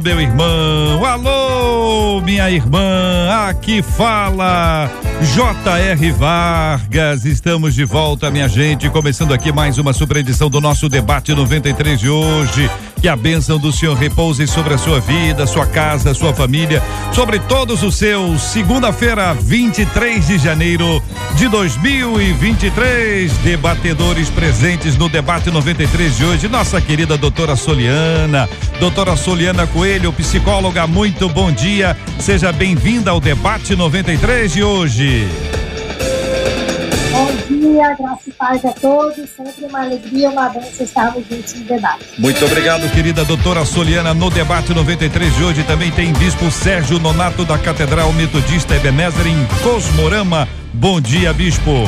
meu irmão. Alô, minha irmã. Aqui fala J.R. Vargas. Estamos de volta, minha gente. Começando aqui mais uma super edição do nosso debate 93 de hoje. Que a bênção do Senhor repouse sobre a sua vida, sua casa, sua família, sobre todos os seus. Segunda-feira, 23 de janeiro de 2023. Debatedores presentes no debate 93 de hoje. Nossa querida doutora Soliana. Doutora Soliana Coelho, psicóloga, muito bom dia. Seja bem-vinda ao debate 93 de hoje. Dia, graça e paz a todos. Sempre uma alegria, uma bênção estarmos juntos no debate. Muito obrigado, querida doutora Soliana. No debate 93 de hoje também tem Bispo Sérgio Nonato da Catedral Metodista Ebenezer em Cosmorama. Bom dia, Bispo.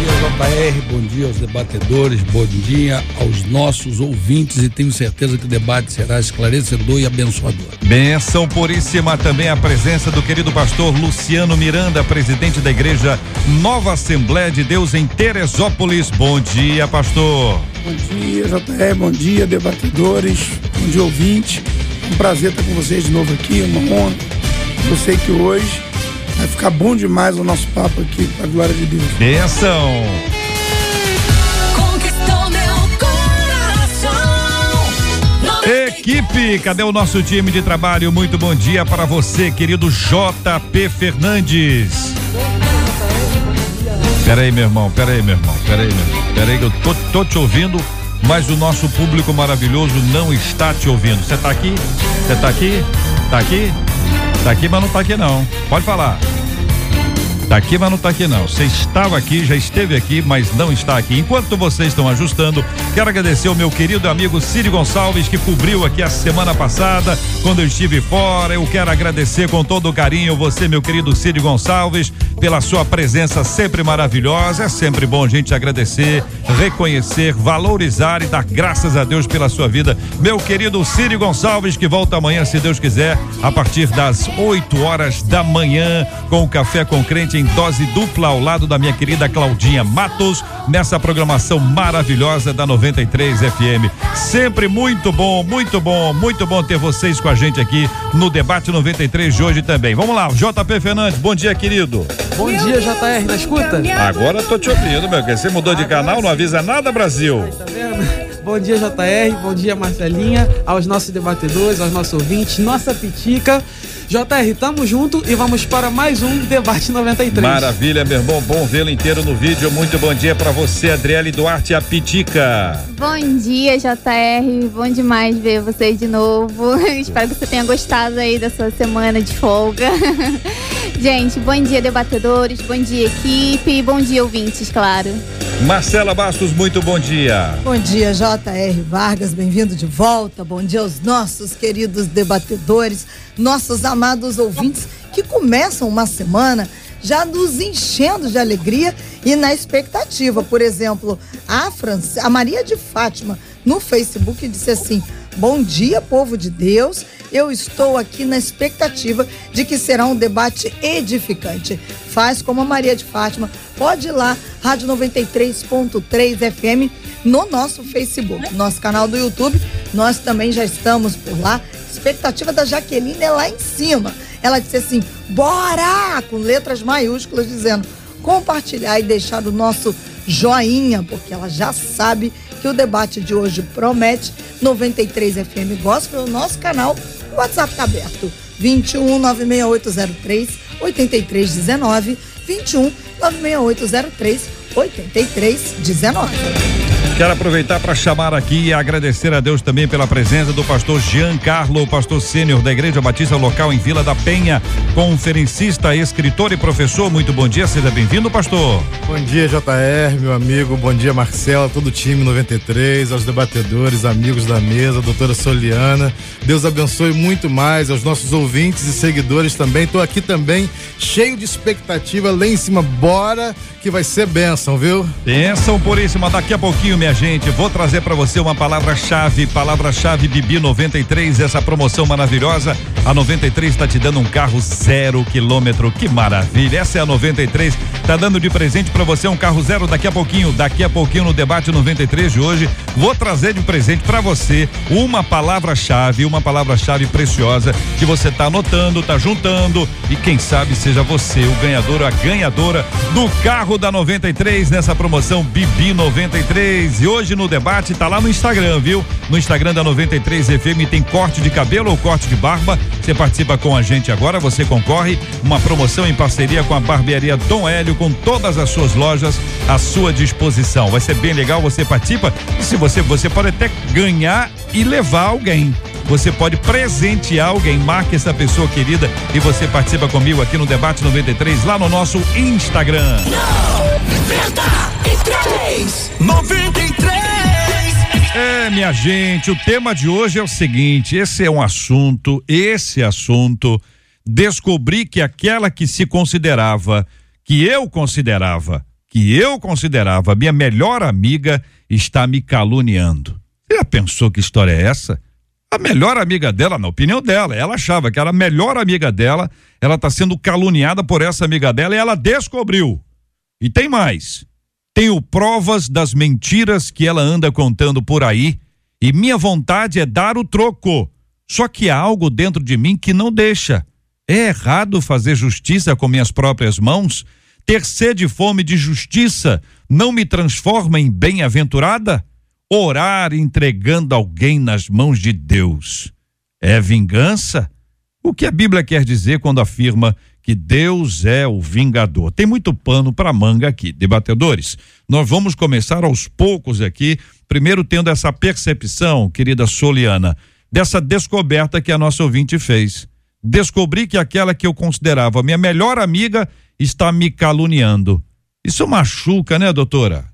Bom dia, JR, bom dia aos debatedores, bom dia aos nossos ouvintes e tenho certeza que o debate será esclarecedor e abençoador. Benção puríssima também a presença do querido pastor Luciano Miranda, presidente da igreja Nova Assembleia de Deus em Teresópolis. Bom dia, pastor. Bom dia, JR, bom dia, debatedores, bom dia, ouvintes. É um prazer estar com vocês de novo aqui, uma honra. Eu sei que hoje vai ficar bom demais o nosso papo aqui, para a glória de Deus. Benção. Conquistou meu coração. Equipe, cadê o nosso time de trabalho? Muito bom dia para você, querido JP Fernandes. Peraí, meu irmão, peraí, meu irmão, peraí, meu irmão. Peraí, que eu tô, tô te ouvindo, mas o nosso público maravilhoso não está te ouvindo. Você tá aqui? Você tá aqui? Tá aqui? Tá aqui, mas não tá aqui não. Pode falar. Tá aqui, mas não tá aqui não. Você estava aqui, já esteve aqui, mas não está aqui. Enquanto vocês estão ajustando, quero agradecer ao meu querido amigo Círio Gonçalves, que cobriu aqui a semana passada, quando eu estive fora. Eu quero agradecer com todo carinho você, meu querido Círio Gonçalves, pela sua presença sempre maravilhosa. É sempre bom a gente agradecer, reconhecer, valorizar e dar graças a Deus pela sua vida. Meu querido Círio Gonçalves, que volta amanhã, se Deus quiser, a partir das 8 horas da manhã, com o Café com Crente em dose dupla ao lado da minha querida Claudinha Matos, nessa programação maravilhosa da 93 FM. Sempre muito bom, muito bom, muito bom ter vocês com a gente aqui no debate 93 de hoje também. Vamos lá, JP Fernandes, bom dia, querido. Bom dia, JR, na escuta? Agora tô te ouvindo, meu. que Você mudou de canal, não avisa nada, Brasil. Tá vendo? Bom dia, JR, bom dia, Marcelinha, aos nossos debatedores, aos nossos ouvintes, nossa pitica. JR, tamo junto e vamos para mais um Debate 93. Maravilha, meu irmão. Bom vê-lo inteiro no vídeo. Muito bom dia pra você, Adriele Duarte, a Pitica. Bom dia, JR. Bom demais ver vocês de novo. Espero que você tenha gostado aí da sua semana de folga. Gente, bom dia, debatedores. Bom dia, equipe. E bom dia, ouvintes, claro. Marcela Bastos, muito bom dia. Bom dia, J.R. Vargas, bem-vindo de volta. Bom dia aos nossos queridos debatedores, nossos amados ouvintes que começam uma semana já nos enchendo de alegria e na expectativa. Por exemplo, a, France, a Maria de Fátima no Facebook disse assim: Bom dia, povo de Deus. Eu estou aqui na expectativa de que será um debate edificante. Faz como a Maria de Fátima, pode ir lá, Rádio 93.3 FM, no nosso Facebook, nosso canal do YouTube. Nós também já estamos por lá. Expectativa da Jaqueline é lá em cima. Ela disse assim: bora! Com letras maiúsculas, dizendo compartilhar e deixar o nosso joinha, porque ela já sabe que o debate de hoje promete. 93 FM Gospel, o nosso canal, o WhatsApp está aberto. 21 96803 8319 21 96803 8319. Quero aproveitar para chamar aqui e agradecer a Deus também pela presença do pastor Giancarlo, pastor sênior da Igreja Batista Local em Vila da Penha, conferencista, escritor e professor. Muito bom dia, seja bem-vindo, pastor. Bom dia, JR, meu amigo. Bom dia, Marcela, todo o time 93, aos debatedores, amigos da mesa, doutora Soliana. Deus abençoe muito mais aos nossos ouvintes e seguidores também. Estou aqui também cheio de expectativa lá em cima. Bora que vai ser bênção, viu? Bênção puríssima. Daqui a pouquinho, minha gente, vou trazer para você uma palavra-chave, palavra-chave Bibi 93, essa promoção maravilhosa. A 93 está te dando um carro zero quilômetro. Que maravilha. Essa é a 93. Tá dando de presente para você um carro zero daqui a pouquinho. Daqui a pouquinho no debate 93 de hoje, vou trazer de presente para você uma palavra-chave, uma palavra-chave preciosa que você tá anotando, tá juntando e quem sabe seja você o ganhador, a ganhadora do carro carro da 93 nessa promoção Bibi 93. E hoje no debate tá lá no Instagram, viu? No Instagram da 93 FM tem corte de cabelo ou corte de barba. Você participa com a gente agora, você concorre. Uma promoção em parceria com a barbearia Dom Hélio, com todas as suas lojas à sua disposição. Vai ser bem legal, você participa. E se você, você pode até ganhar e levar alguém você pode presentear alguém. Marque essa pessoa querida e você participa comigo aqui no Debate 93, lá no nosso Instagram. 93! 93! É, minha gente, o tema de hoje é o seguinte: esse é um assunto, esse assunto, descobri que aquela que se considerava, que eu considerava, que eu considerava minha melhor amiga, está me caluniando. Você já pensou que história é essa? A melhor amiga dela, na opinião dela, ela achava que era a melhor amiga dela, ela está sendo caluniada por essa amiga dela e ela descobriu. E tem mais. Tenho provas das mentiras que ela anda contando por aí e minha vontade é dar o troco. Só que há algo dentro de mim que não deixa. É errado fazer justiça com minhas próprias mãos? Ter sede e fome de justiça não me transforma em bem-aventurada? orar entregando alguém nas mãos de Deus é vingança? O que a Bíblia quer dizer quando afirma que Deus é o vingador? Tem muito pano para manga aqui, debatedores. Nós vamos começar aos poucos aqui, primeiro tendo essa percepção, querida Soliana, dessa descoberta que a nossa ouvinte fez. Descobri que aquela que eu considerava minha melhor amiga está me caluniando. Isso machuca, né, doutora?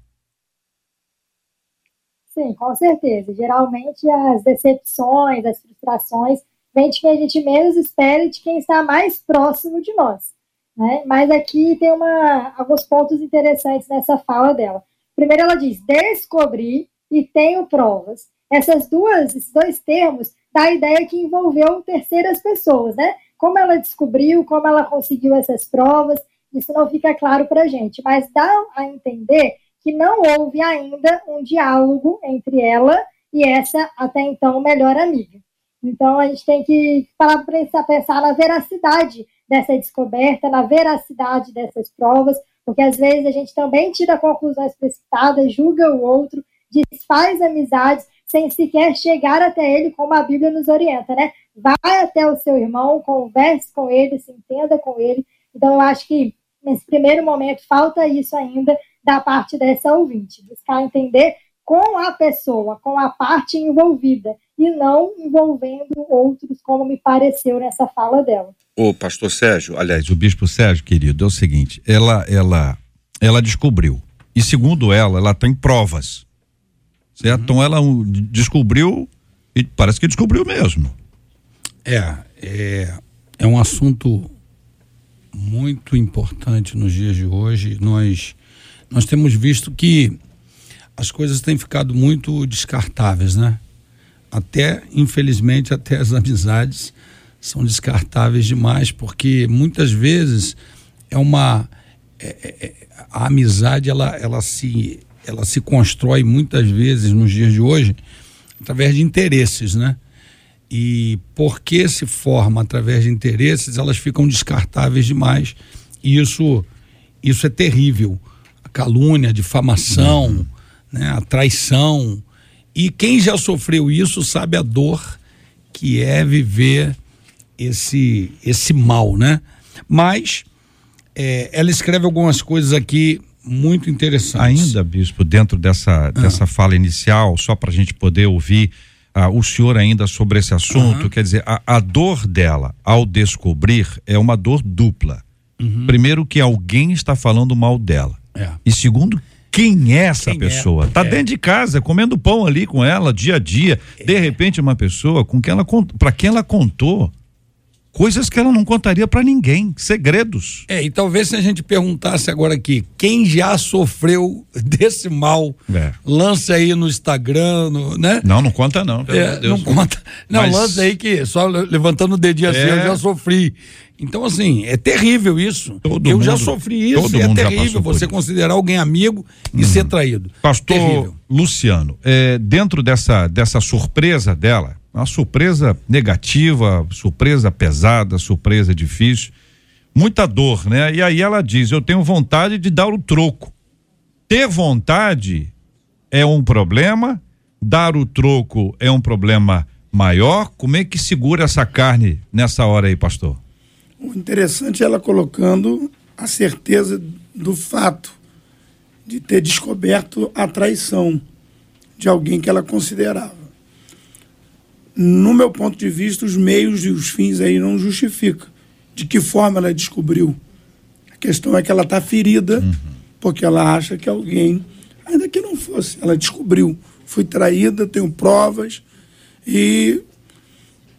Sim, com certeza. Geralmente as decepções, as frustrações vêm de quem a gente menos espera e de quem está mais próximo de nós. Né? Mas aqui tem uma, alguns pontos interessantes nessa fala dela. Primeiro ela diz, descobri e tenho provas. Essas duas, esses dois termos dá a ideia que envolveu terceiras pessoas, né? Como ela descobriu, como ela conseguiu essas provas, isso não fica claro para a gente, mas dá a entender que não houve ainda um diálogo entre ela e essa até então melhor amiga. Então a gente tem que parar para pensar na veracidade dessa descoberta, na veracidade dessas provas, porque às vezes a gente também tira conclusões precipitadas, julga o outro, desfaz amizades sem sequer chegar até ele, como a Bíblia nos orienta, né? Vai até o seu irmão, converse com ele, se entenda com ele. Então eu acho que nesse primeiro momento falta isso ainda da parte dessa ouvinte, buscar entender com a pessoa, com a parte envolvida, e não envolvendo outros, como me pareceu nessa fala dela. O pastor Sérgio, aliás, o bispo Sérgio, querido, é o seguinte, ela, ela, ela descobriu, e segundo ela, ela tem provas, certo? Uhum. Então ela descobriu, e parece que descobriu mesmo. É, é, é um assunto muito importante nos dias de hoje, nós nós temos visto que as coisas têm ficado muito descartáveis, né? Até, infelizmente, até as amizades são descartáveis demais, porque muitas vezes é uma. É, é, é, a amizade ela, ela, se, ela se constrói muitas vezes nos dias de hoje através de interesses, né? E porque se forma através de interesses, elas ficam descartáveis demais. E isso, isso é terrível calúnia, difamação, uhum. né, a traição. E quem já sofreu isso sabe a dor que é viver esse esse mal, né? Mas é, ela escreve algumas coisas aqui muito interessantes. Ainda, bispo, dentro dessa, dessa fala inicial, só para a gente poder ouvir ah, o senhor ainda sobre esse assunto, quer dizer, a, a dor dela ao descobrir é uma dor dupla. Primeiro que alguém está falando mal dela. É. E segundo, quem é essa Quem é? pessoa? Tá É. dentro de casa, comendo pão ali com ela, dia a dia. De repente, uma pessoa com quem ela para quem ela contou coisas que ela não contaria para ninguém, segredos. É, e talvez se a gente perguntasse agora aqui, quem já sofreu desse mal, É. lance aí no Instagram, no, né? Não, não conta não. É, não conta. Não, Mas- lance aí que só le- levantando o dedinho assim, É. eu já sofri. Então, assim, é terrível isso. Todo eu já mundo- sofri isso e é já terrível você. Uhum. considerar alguém amigo e ser traído. Pastor Terrível. Luciano, é, dentro dessa, dessa surpresa dela, uma surpresa negativa, surpresa pesada, surpresa difícil, muita dor, né? E aí ela diz: Eu tenho vontade de dar o troco. Ter vontade é um problema, dar o troco é um problema maior. Como é que segura essa carne nessa hora aí, pastor? O interessante é ela colocando a certeza do fato de ter descoberto a traição de alguém que ela considerava. No meu ponto de vista, os meios e os fins aí não justificam. De que forma ela descobriu? A questão é que ela está ferida, porque ela acha que alguém, ainda que não fosse, ela descobriu. Fui traída, tenho provas e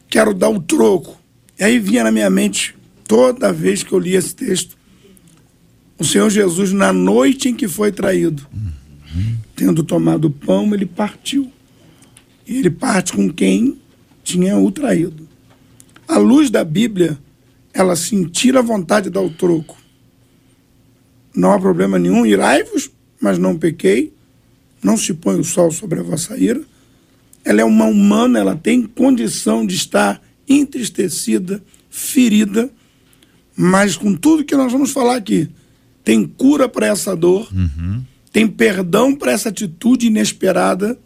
quero dar o troco. E aí vinha na minha mente, toda vez que eu li esse texto, o Senhor Jesus, na noite em que foi traído, tendo tomado o pão, ele partiu. E ele parte com quem tinha o traído. A luz da Bíblia, ela sentir a vontade de dar o troco. Não há problema nenhum, irai-vos, mas não pequei. Não se põe o sol sobre a vossa ira. Ela é uma humana, ela tem condição de estar entristecida, ferida, mas com tudo que nós vamos falar aqui, tem cura para essa dor, tem perdão para essa atitude inesperada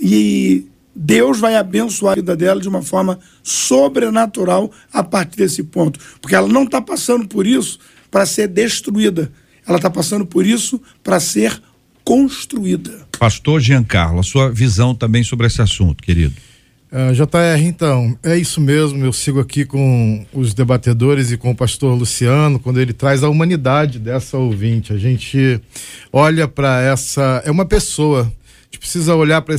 e Deus vai abençoar a vida dela de uma forma sobrenatural a partir desse ponto. Porque ela não está passando por isso para ser destruída, ela está passando por isso para ser construída. Pastor Giancarlo, a sua visão também sobre esse assunto, querido. Ah, JR, então, é isso mesmo. Eu sigo aqui com os debatedores e com o pastor Luciano, quando ele traz a humanidade dessa ouvinte. A gente olha para essa. É uma pessoa. A gente precisa olhar para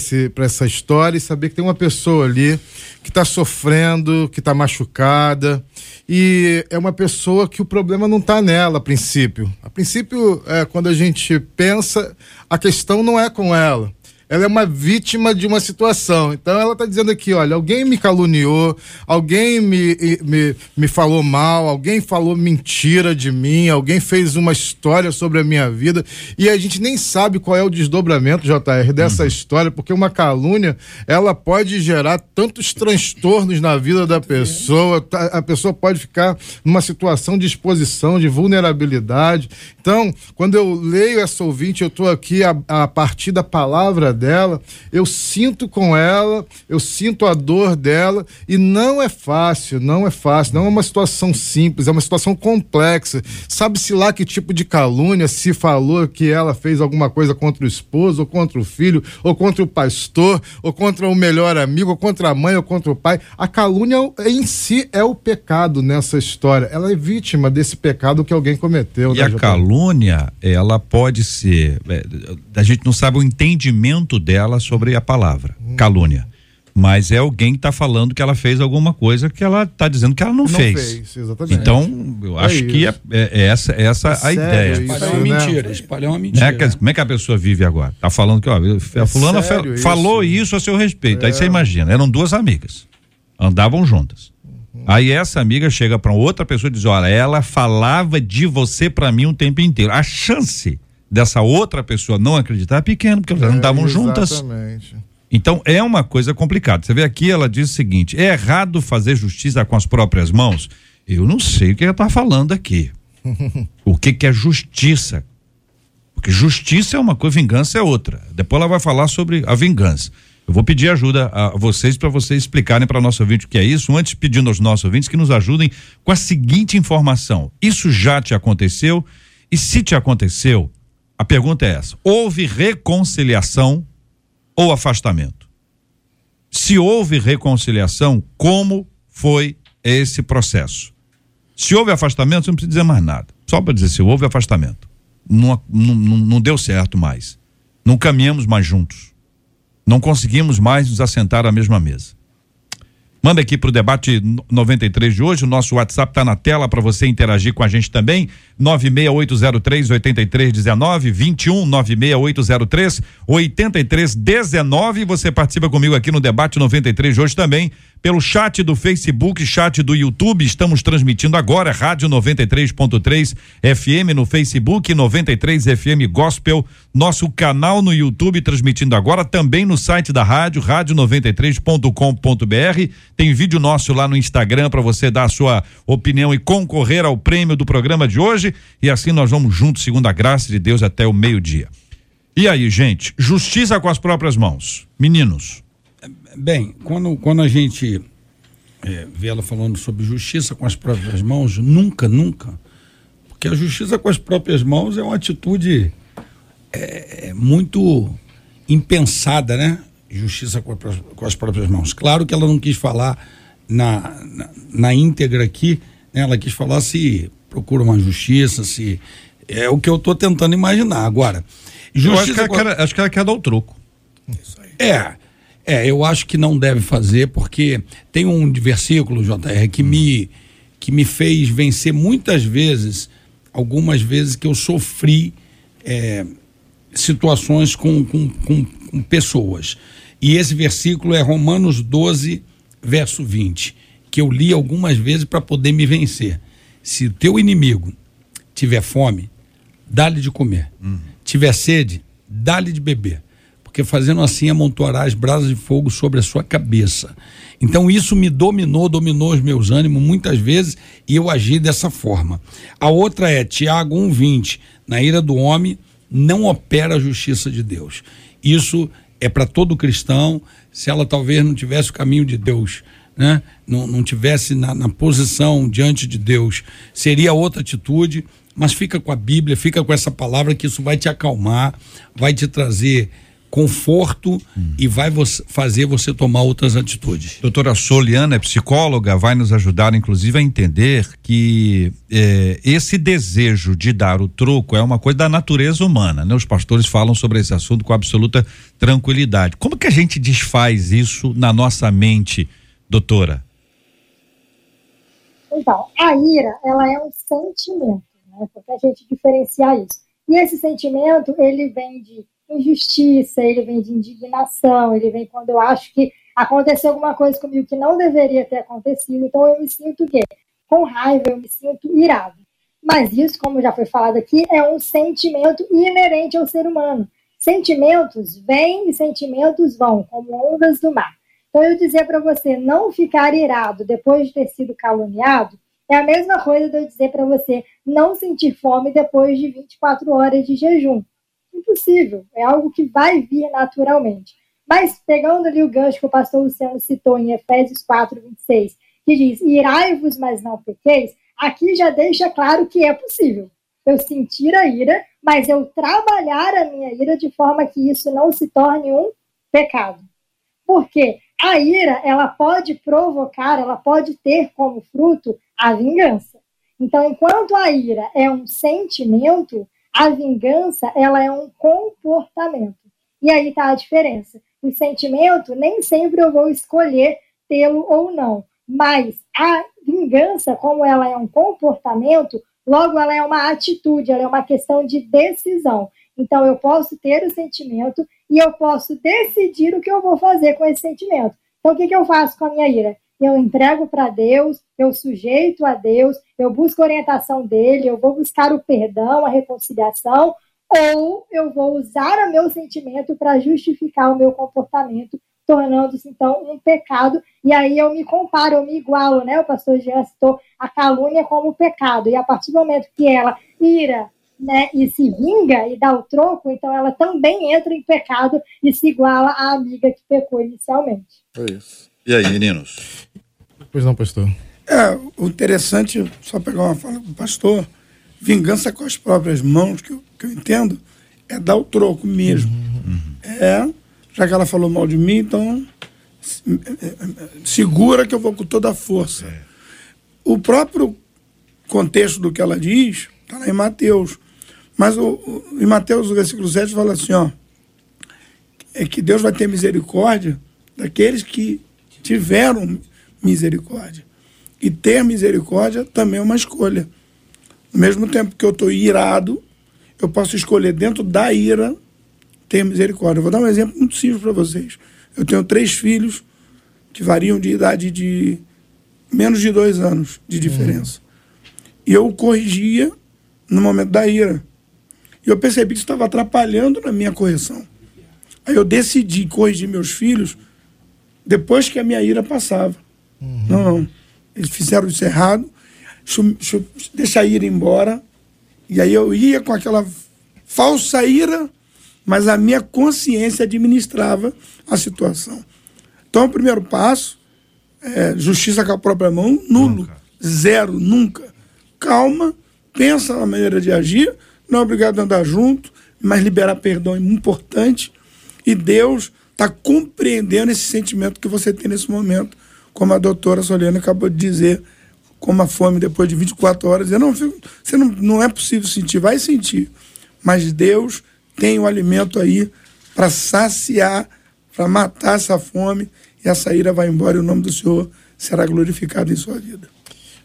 essa história e saber que tem uma pessoa ali que está sofrendo, que está machucada. E é uma pessoa que o problema não está nela a princípio. A princípio, é, quando a gente pensa, a questão não é com ela ela é uma vítima de uma situação. Então ela está dizendo aqui, olha, alguém me caluniou, alguém me, me, me falou mal, alguém falou mentira de mim, alguém fez uma história sobre a minha vida e a gente nem sabe qual é o desdobramento, JR, dessa história, porque uma calúnia, ela pode gerar tantos transtornos na vida da pessoa, tá- a pessoa pode ficar numa situação de exposição, de vulnerabilidade. Então, quando eu leio essa ouvinte, eu estou aqui a, a partir da palavra dela, eu sinto com ela, eu sinto a dor dela e não é fácil, não é fácil, não é uma situação simples, é uma situação complexa. Sabe-se lá que tipo de calúnia se falou que ela fez alguma coisa contra o esposo, ou contra o filho, ou contra o pastor, ou contra o melhor amigo, ou contra a mãe, ou contra o pai. A calúnia em si é o pecado nessa história. Ela é vítima desse pecado que alguém cometeu. E né, a calúnia, ela pode ser. é, a gente não sabe o entendimento dela sobre a palavra calúnia. Mas é alguém que está falando que ela fez alguma coisa que ela está dizendo que ela não, Não fez. fez, exatamente. Então, eu É acho que é, isso. é- é essa, é essa É a sério ideia. isso, Espalhar uma né? mentira, espalhar uma Né? mentira. Que- como é que a pessoa vive agora? Tá falando que, ó, a fulana fa- sério isso? falou isso a seu respeito. Aí você imagina, eram duas amigas. Andavam juntas. Aí essa amiga chega para outra pessoa e diz: Olha, ela falava de você para mim um tempo inteiro. A chance dessa outra pessoa não acreditar é pequena, porque elas andavam juntas. Exatamente. Então é uma coisa complicada. Você vê aqui, ela diz o seguinte: é errado fazer justiça com as próprias mãos? Eu não sei o que ela está falando aqui. o que, que é justiça? Porque justiça é uma coisa, vingança é outra. Depois ela vai falar sobre a vingança. Eu vou pedir ajuda a vocês para vocês explicarem para nosso ouvinte o que é isso, antes pedindo aos nossos ouvintes que nos ajudem com a seguinte informação: isso já te aconteceu? E se te aconteceu, A pergunta é essa: houve reconciliação ou afastamento? Se houve reconciliação, como foi esse processo? Se houve afastamento, você não precisa dizer mais nada. Só para dizer se houve afastamento. Não, não, não deu certo mais. Não caminhamos mais juntos. Não conseguimos mais nos assentar à mesma mesa. Manda aqui para o debate 93 de hoje. O nosso WhatsApp está na tela para você interagir com a gente também. 96803 8319 21 96803 8319. Você participa comigo aqui no debate 93 de hoje também pelo chat do Facebook, chat do YouTube. Estamos transmitindo agora Rádio 93.3 FM no Facebook, 93 FM Gospel, nosso canal no YouTube transmitindo agora, também no site da rádio, rádio93.com.br. Tem vídeo nosso lá no Instagram para você dar a sua opinião e concorrer ao prêmio do programa de hoje. E assim nós vamos juntos, segundo a graça de Deus, até o meio-dia. E aí, gente, justiça com as próprias mãos. Meninos. Bem, quando, quando a gente é, vê ela falando sobre justiça com as próprias mãos, nunca, nunca. Porque a justiça com as próprias mãos é uma atitude é, é muito impensada, né? Justiça com, a, com, as próprias mãos. Claro que ela não quis falar na, na, na íntegra aqui, né? ela quis falar se procura uma justiça, se. É o que eu estou tentando imaginar. Agora, justiça. acho, que ela, quer, acho que ela quer dar o troco. É. É, eu acho que não deve fazer, porque tem um versículo, JR, que me, que me fez vencer muitas vezes, algumas vezes que eu sofri é, situações com, com, com, com pessoas. E esse versículo é Romanos 12, verso 20, que eu li algumas vezes para poder me vencer. Se o teu inimigo tiver fome, dá-lhe de comer. Uhum. Tiver sede, dá-lhe de beber porque fazendo assim amontoarás brasas de fogo sobre a sua cabeça. Então isso me dominou, dominou os meus ânimos muitas vezes e eu agi dessa forma. A outra é Tiago 1:20, na ira do homem não opera a justiça de Deus. Isso é para todo cristão, se ela talvez não tivesse o caminho de Deus, né? não, não tivesse na, na posição diante de Deus, seria outra atitude, mas fica com a Bíblia, fica com essa palavra que isso vai te acalmar, vai te trazer conforto hum. e vai você, fazer você tomar outras atitudes. Doutora Soliana é psicóloga, vai nos ajudar, inclusive, a entender que eh, esse desejo de dar o troco é uma coisa da natureza humana, né? Os pastores falam sobre esse assunto com absoluta tranquilidade. Como que a gente desfaz isso na nossa mente, doutora? Então, a ira, ela é um sentimento, né? Porque a gente diferenciar isso. E esse sentimento, ele vem de injustiça, ele vem de indignação, ele vem quando eu acho que aconteceu alguma coisa comigo que não deveria ter acontecido, então eu me sinto o quê? Com raiva, eu me sinto irado. Mas isso, como já foi falado aqui, é um sentimento inerente ao ser humano. Sentimentos vêm e sentimentos vão, como ondas do mar. Então, eu dizer para você não ficar irado depois de ter sido caluniado é a mesma coisa de eu dizer para você não sentir fome depois de 24 horas de jejum impossível, é algo que vai vir naturalmente. Mas pegando ali o gancho que o pastor Luciano citou em Efésios 4, 26, que diz: Irai-vos, mas não pequeis, aqui já deixa claro que é possível eu sentir a ira, mas eu trabalhar a minha ira de forma que isso não se torne um pecado. Porque a ira, ela pode provocar, ela pode ter como fruto a vingança. Então, enquanto a ira é um sentimento, a vingança, ela é um comportamento. E aí está a diferença. O sentimento, nem sempre eu vou escolher tê-lo ou não. Mas a vingança, como ela é um comportamento, logo ela é uma atitude, ela é uma questão de decisão. Então eu posso ter o sentimento e eu posso decidir o que eu vou fazer com esse sentimento. Então o que, que eu faço com a minha ira? Eu entrego para Deus, eu sujeito a Deus, eu busco a orientação dele, eu vou buscar o perdão, a reconciliação, ou eu vou usar o meu sentimento para justificar o meu comportamento, tornando-se então um pecado, e aí eu me comparo, eu me igualo, né? O pastor Jean citou a calúnia como pecado, e a partir do momento que ela ira né, e se vinga e dá o troco, então ela também entra em pecado e se iguala à amiga que pecou inicialmente. É isso. E aí, meninos? Pois não, pastor. É, o interessante, só pegar uma fala do pastor, vingança com as próprias mãos, que eu, que eu entendo, é dar o troco mesmo. É, já que ela falou mal de mim, então segura que eu vou com toda a força. O próprio contexto do que ela diz está lá em Mateus. Mas o, o, em Mateus, o versículo 7 fala assim, ó, é que Deus vai ter misericórdia daqueles que tiveram misericórdia. E ter misericórdia também é uma escolha. Ao mesmo tempo que eu estou irado, eu posso escolher dentro da ira ter misericórdia. Eu vou dar um exemplo muito simples para vocês. Eu tenho três filhos que variam de idade de menos de dois anos de diferença. E eu corrigia no momento da ira. E eu percebi que isso estava atrapalhando na minha correção. Aí eu decidi corrigir meus filhos depois que a minha ira passava. Uhum. Não, não. Eles fizeram isso errado, deixa a ira embora. E aí eu ia com aquela falsa ira, mas a minha consciência administrava a situação. Então, o primeiro passo é justiça com a própria mão, nulo, nunca. zero, nunca. Calma, pensa na maneira de agir, não é obrigado a andar junto, mas liberar perdão é importante. E Deus está compreendendo esse sentimento que você tem nesse momento, como a doutora Soliana acabou de dizer, como a fome depois de 24 horas. Eu não, você não, não é possível sentir, vai sentir. Mas Deus tem o alimento aí para saciar, para matar essa fome, e essa ira vai embora e o nome do Senhor será glorificado em sua vida.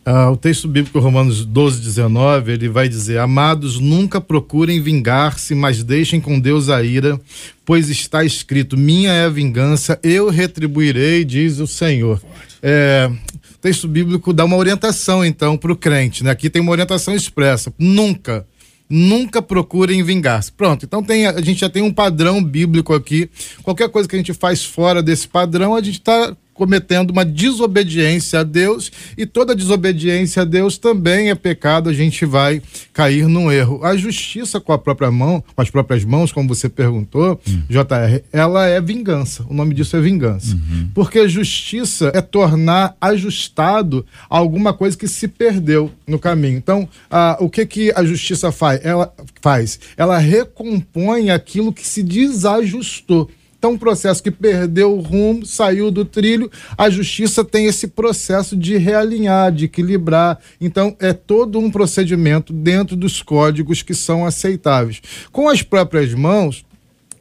Ah, o texto bíblico Romanos 12, 19, ele vai dizer: Amados, nunca procurem vingar-se, mas deixem com Deus a ira, pois está escrito: Minha é a vingança, eu retribuirei, diz o Senhor. É, o texto bíblico dá uma orientação, então, para o crente. Né? Aqui tem uma orientação expressa: nunca nunca procurem vingar-se. Pronto, então tem, a gente já tem um padrão bíblico aqui. Qualquer coisa que a gente faz fora desse padrão, a gente está cometendo uma desobediência a Deus e toda desobediência a Deus também é pecado, a gente vai cair num erro. A justiça com a própria mão, com as próprias mãos, como você perguntou, uhum. JR, ela é vingança. O nome disso é vingança. Uhum. Porque justiça é tornar ajustado alguma coisa que se perdeu no caminho. Então, a, o que que a justiça faz? Ela faz, ela recompõe aquilo que se desajustou. Então, um processo que perdeu o rumo, saiu do trilho, a justiça tem esse processo de realinhar, de equilibrar. Então, é todo um procedimento dentro dos códigos que são aceitáveis. Com as próprias mãos,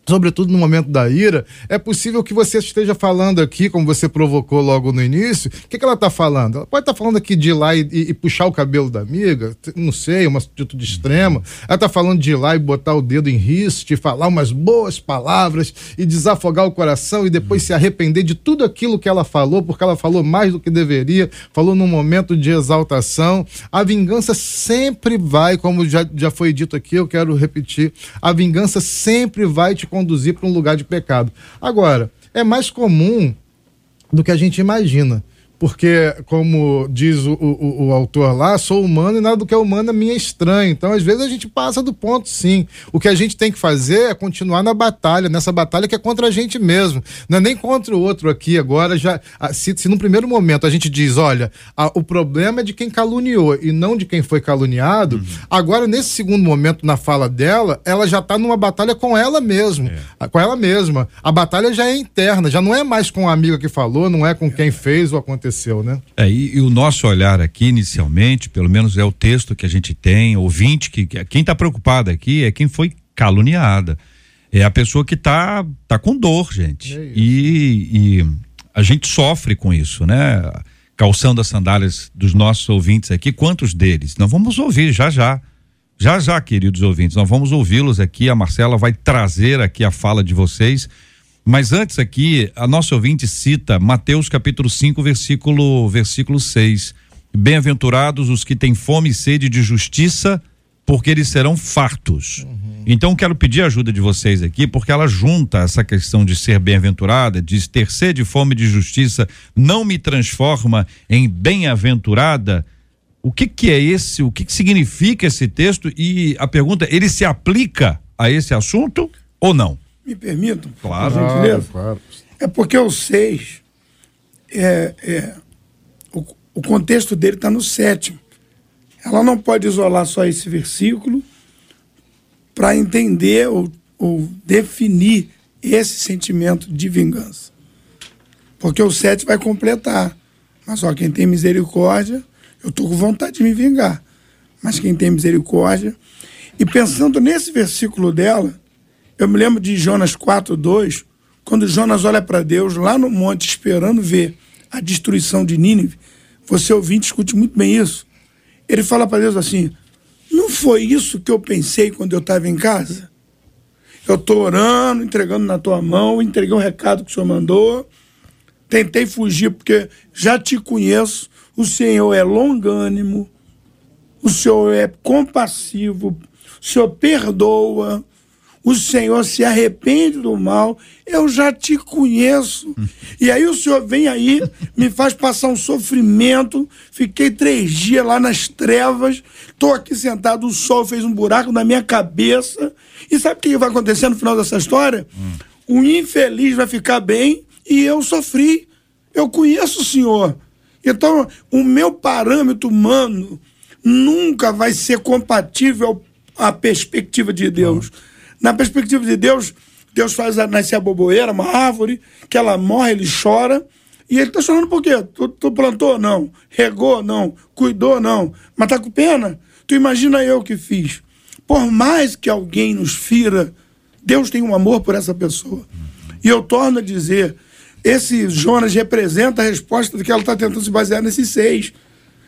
sobretudo no momento da ira, é possível que você esteja falando aqui, como você provocou logo no início, o que, que ela está falando? Ela pode estar tá falando aqui de ir lá e, e, puxar o cabelo da amiga, não sei, uma atitude extrema. Ela está falando de ir lá e botar o dedo em riste, falar umas boas palavras e desafogar o coração e depois se arrepender de tudo aquilo que ela falou, porque ela falou mais do que deveria, falou num momento de exaltação. A vingança sempre vai, como já, já foi dito aqui, eu quero repetir, a vingança sempre vai te conduzir para um lugar de pecado. Agora, é mais comum do que a gente imagina porque, como diz o, o, o, autor lá, sou humano e nada do que é humano é estranho. Então, às vezes, a gente passa do ponto, sim. O que a gente tem que fazer é continuar na batalha, nessa batalha que é contra a gente mesmo. Não é nem contra o outro aqui agora. já Se, se no primeiro momento a gente diz, olha, a, o problema é de quem caluniou e não de quem foi caluniado, uhum. agora, nesse segundo momento, na fala dela, ela já está numa batalha com ela mesma. É. Com ela mesma. A batalha já é interna, já não é mais com a amiga que falou, não é com quem fez ou aconteceu aconteceu, né? É, e, e, o nosso olhar aqui, inicialmente, pelo menos é o texto que a gente tem, ouvinte, que, que quem está preocupado aqui é quem foi caluniada. É a pessoa que está tá com dor, gente. É e, e a gente sofre com isso, né? Calçando as sandálias dos nossos ouvintes aqui, quantos deles? Nós vamos ouvir já já. Já já, queridos ouvintes, nós vamos ouvi-los aqui. A Marcela vai trazer aqui a fala de vocês mas antes aqui, a nossa ouvinte cita Mateus capítulo 5, versículo, versículo 6. Bem-aventurados os que têm fome e sede de justiça, porque eles serão fartos. Uhum. Então quero pedir a ajuda de vocês aqui, porque ela junta essa questão de ser bem-aventurada, de ter sede e fome de justiça, não me transforma em bem-aventurada. O que que é esse? O que, que significa esse texto? E a pergunta, ele se aplica a esse assunto ou não? Me permitam? Claro, claro, claro. É porque o 6, é, é, o, o contexto dele está no sétimo. Ela não pode isolar só esse versículo, para entender ou, ou definir esse sentimento de vingança. Porque o sete vai completar. Mas só quem tem misericórdia, eu estou com vontade de me vingar. Mas quem tem misericórdia. E pensando nesse versículo dela, eu me lembro de Jonas 4, 2, quando Jonas olha para Deus lá no monte esperando ver a destruição de Nínive. Você ouvinte, escute muito bem isso. Ele fala para Deus assim: Não foi isso que eu pensei quando eu estava em casa? Eu estou orando, entregando na tua mão, entreguei um recado que o senhor mandou Tentei fugir porque já te conheço. O Senhor é longânimo, o Senhor é compassivo, o Senhor perdoa, o Senhor se arrepende do mal. Eu já te conheço. E aí o Senhor vem aí, me faz passar um sofrimento. Fiquei três dias lá nas trevas. Estou aqui sentado, o sol fez um buraco na minha cabeça. E sabe o que vai acontecer no final dessa história? Hum. O infeliz vai ficar bem e eu sofri. Eu conheço o Senhor. Então, o meu parâmetro humano nunca vai ser compatível à perspectiva de Deus. Na perspectiva de Deus, Deus faz nascer a boboeira, uma árvore, que ela morre, ele chora. E ele está chorando por quê? Tu, tu, plantou? Não. Regou? Não. Cuidou? Não. Mas tá com pena? Tu imagina eu que fiz. Por mais que alguém nos fira, Deus tem um amor por essa pessoa. E eu torno a dizer, esse Jonas representa a resposta do que ela está tentando se basear nesses seis.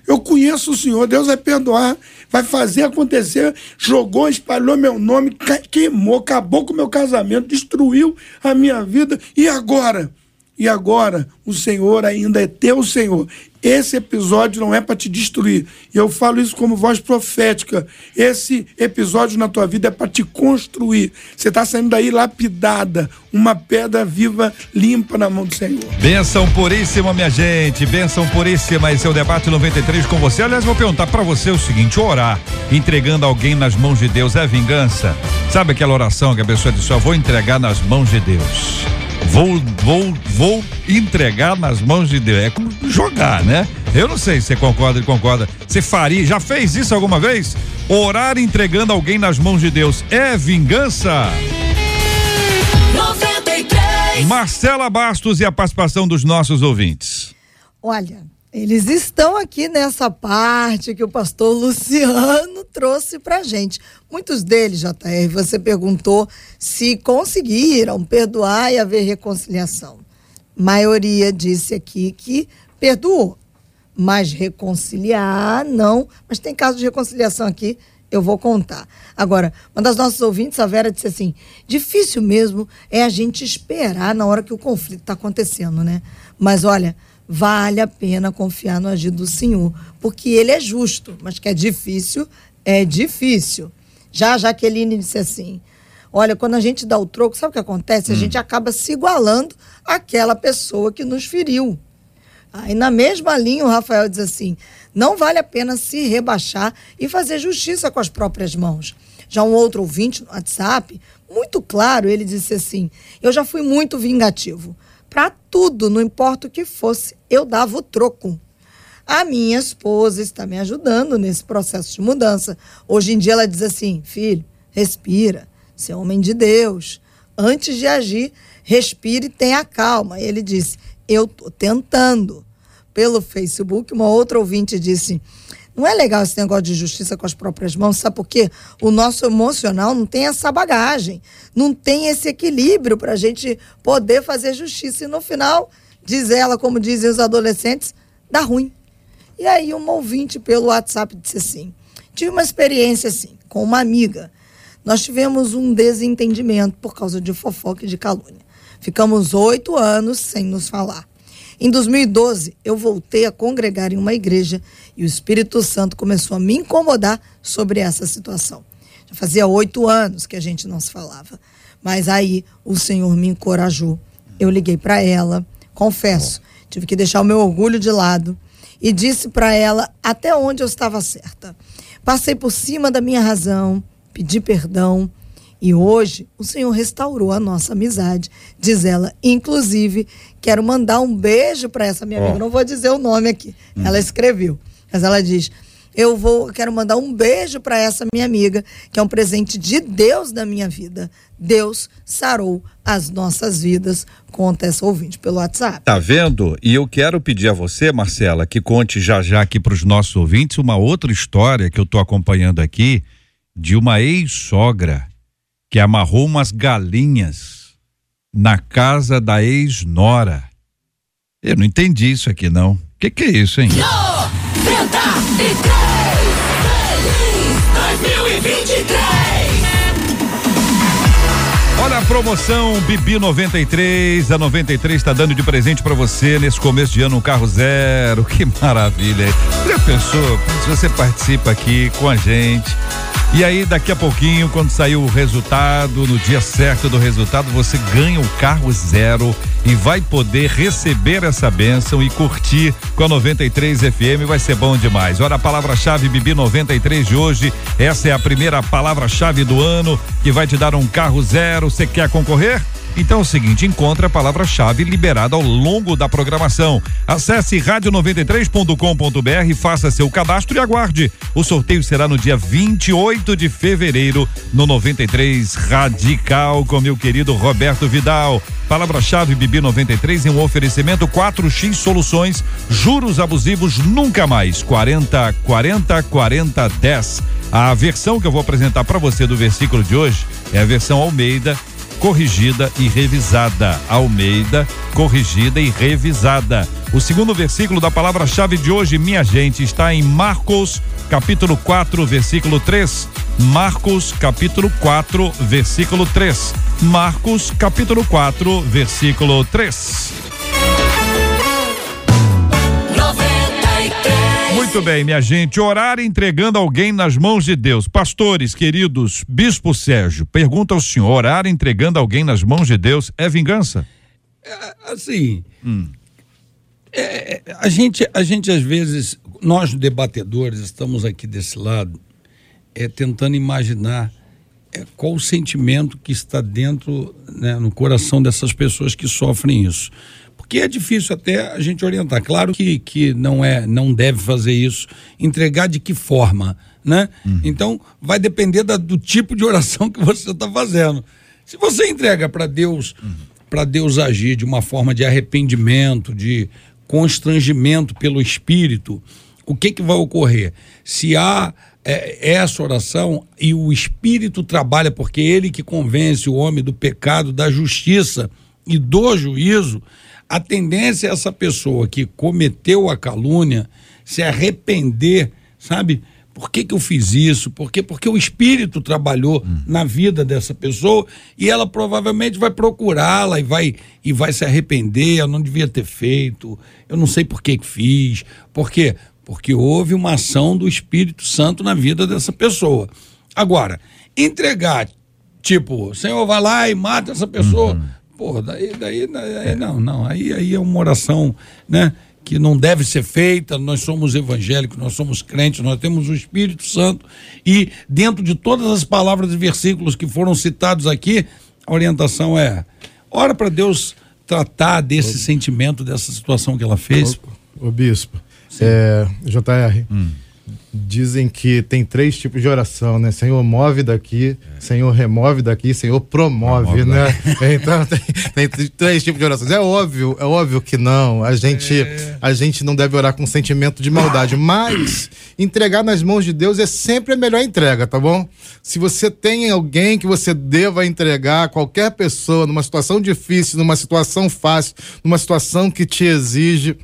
Eu conheço o Senhor, Deus vai perdoar, vai fazer acontecer. Jogou, espalhou meu nome, queimou, acabou com o meu casamento, destruiu a minha vida. E agora? E agora o Senhor ainda é teu Senhor. Esse episódio não é para te destruir. E eu falo isso como voz profética. Esse episódio na tua vida é para te construir. Você está saindo daí lapidada, uma pedra viva, limpa na mão do Senhor. Benção puríssima, minha gente. Benção puríssima. Esse é o debate 93 com você. Aliás, vou perguntar para você o seguinte: orar, entregando alguém nas mãos de Deus é vingança? Sabe aquela oração que a pessoa diz: só vou entregar nas mãos de Deus? Vou, vou, vou entregar nas mãos de Deus. É como jogar, né? Eu não sei se você concorda ou concorda. Você faria, já fez isso alguma vez? Orar entregando alguém nas mãos de Deus é vingança? 93. Marcela Bastos e a participação dos nossos ouvintes. Olha, eles estão aqui nessa parte que o pastor Luciano trouxe pra gente. Muitos deles, JR, você perguntou se conseguiram perdoar e haver reconciliação. Maioria disse aqui que perdoou, mas reconciliar não. Mas tem caso de reconciliação aqui, eu vou contar. Agora, uma das nossas ouvintes, a Vera, disse assim: difícil mesmo é a gente esperar na hora que o conflito está acontecendo, né? Mas olha vale a pena confiar no agir do Senhor, porque ele é justo, mas que é difícil, é difícil. Já a Jaqueline disse assim: olha, quando a gente dá o troco, sabe o que acontece? A hum. gente acaba se igualando àquela pessoa que nos feriu. Aí na mesma linha o Rafael diz assim: não vale a pena se rebaixar e fazer justiça com as próprias mãos. Já um outro ouvinte no WhatsApp, muito claro, ele disse assim: eu já fui muito vingativo para tudo, não importa o que fosse, eu dava o troco. A minha esposa está me ajudando nesse processo de mudança. Hoje em dia ela diz assim: filho, respira, você é homem de Deus. Antes de agir, respire e tenha calma. Ele disse: eu estou tentando. Pelo Facebook, uma outra ouvinte disse: não é legal esse negócio de justiça com as próprias mãos, sabe por quê? O nosso emocional não tem essa bagagem, não tem esse equilíbrio para a gente poder fazer justiça. E no final, diz ela, como dizem os adolescentes, dá ruim. E aí, uma ouvinte pelo WhatsApp disse assim: tive uma experiência assim, com uma amiga. Nós tivemos um desentendimento por causa de fofoca e de calúnia. Ficamos oito anos sem nos falar. Em 2012, eu voltei a congregar em uma igreja e o Espírito Santo começou a me incomodar sobre essa situação. Já fazia oito anos que a gente não se falava. Mas aí o Senhor me encorajou. Eu liguei para ela, confesso, tive que deixar o meu orgulho de lado e disse para ela até onde eu estava certa. Passei por cima da minha razão, pedi perdão e hoje o Senhor restaurou a nossa amizade, diz ela. Inclusive, quero mandar um beijo para essa minha oh. amiga. Não vou dizer o nome aqui. Hum. Ela escreveu, mas ela diz: eu vou, quero mandar um beijo para essa minha amiga, que é um presente de Deus na minha vida. Deus sarou as nossas vidas, conta essa ouvinte pelo WhatsApp. Tá vendo? E eu quero pedir a você, Marcela, que conte já já aqui para os nossos ouvintes uma outra história que eu tô acompanhando aqui de uma ex-sogra que amarrou umas galinhas na casa da ex-nora. Eu não entendi isso aqui não. O que, que é isso, hein? 2023 Olha a promoção Bibi 93, a 93 está dando de presente para você nesse começo de ano um carro zero. Que maravilha. Já pensou? Se você participa aqui com a gente, e aí, daqui a pouquinho, quando sair o resultado, no dia certo do resultado, você ganha o carro zero e vai poder receber essa bênção e curtir com a 93 FM. Vai ser bom demais. Olha a palavra-chave Bibi 93 de hoje. Essa é a primeira palavra-chave do ano que vai te dar um carro zero. Você quer concorrer? Então é o seguinte, encontre a palavra-chave liberada ao longo da programação. Acesse rádio93.com.br, faça seu cadastro e aguarde. O sorteio será no dia 28 de fevereiro no 93 Radical com meu querido Roberto Vidal. Palavra-chave Bibi 93 em um oferecimento 4x Soluções, juros abusivos nunca mais. 40 40 40 10. A versão que eu vou apresentar para você do versículo de hoje é a versão Almeida corrigida e revisada. Almeida, corrigida e revisada. O segundo versículo da palavra-chave de hoje, minha gente, está em Marcos, capítulo 4, versículo 3. Marcos, capítulo 4, versículo 3. Marcos, capítulo 4, versículo 3. Muito bem, minha gente. Orar entregando alguém nas mãos de Deus. Pastores, queridos, Bispo Sérgio, pergunta ao senhor: orar entregando alguém nas mãos de Deus é vingança? É, assim, hum. é, é a, gente, a gente às vezes, nós debatedores, estamos aqui desse lado, é, tentando imaginar é, qual o sentimento que está dentro, né, no coração dessas pessoas que sofrem isso porque é difícil até a gente orientar. Claro que, que não é, não deve fazer isso. Entregar de que forma, né? Uhum. Então vai depender da, do tipo de oração que você está fazendo. Se você entrega para Deus, uhum. para Deus agir de uma forma de arrependimento, de constrangimento pelo Espírito, o que que vai ocorrer? Se há é, essa oração e o Espírito trabalha, porque é ele que convence o homem do pecado, da justiça e do juízo, a tendência é essa pessoa que cometeu a calúnia se arrepender, sabe? Por que, que eu fiz isso? Por quê? Porque o espírito trabalhou hum. na vida dessa pessoa e ela provavelmente vai procurá-la e vai, e vai se arrepender. Eu não devia ter feito, eu não sei por que, que fiz. Por quê? Porque houve uma ação do Espírito Santo na vida dessa pessoa. Agora, entregar, tipo, o Senhor vai lá e mata essa pessoa. Uhum. Pô, daí, daí, daí é. não, não, aí, aí é uma oração, né? Que não deve ser feita, nós somos evangélicos, nós somos crentes, nós temos o Espírito Santo e dentro de todas as palavras e versículos que foram citados aqui, a orientação é, ora para Deus tratar desse sentimento, dessa situação que ela fez. O, o bispo, é, JR, hum dizem que tem três tipos de oração, né? Senhor, move daqui, é. Senhor, remove daqui, Senhor, promove, né? então, tem, tem, três tipos de orações. É óbvio, é óbvio que não. A gente, é. a gente não deve orar com sentimento de maldade, mas entregar nas mãos de Deus é sempre a melhor entrega, tá bom? Se você tem alguém que você deva entregar, qualquer pessoa, numa situação difícil, numa situação fácil, numa situação que te exige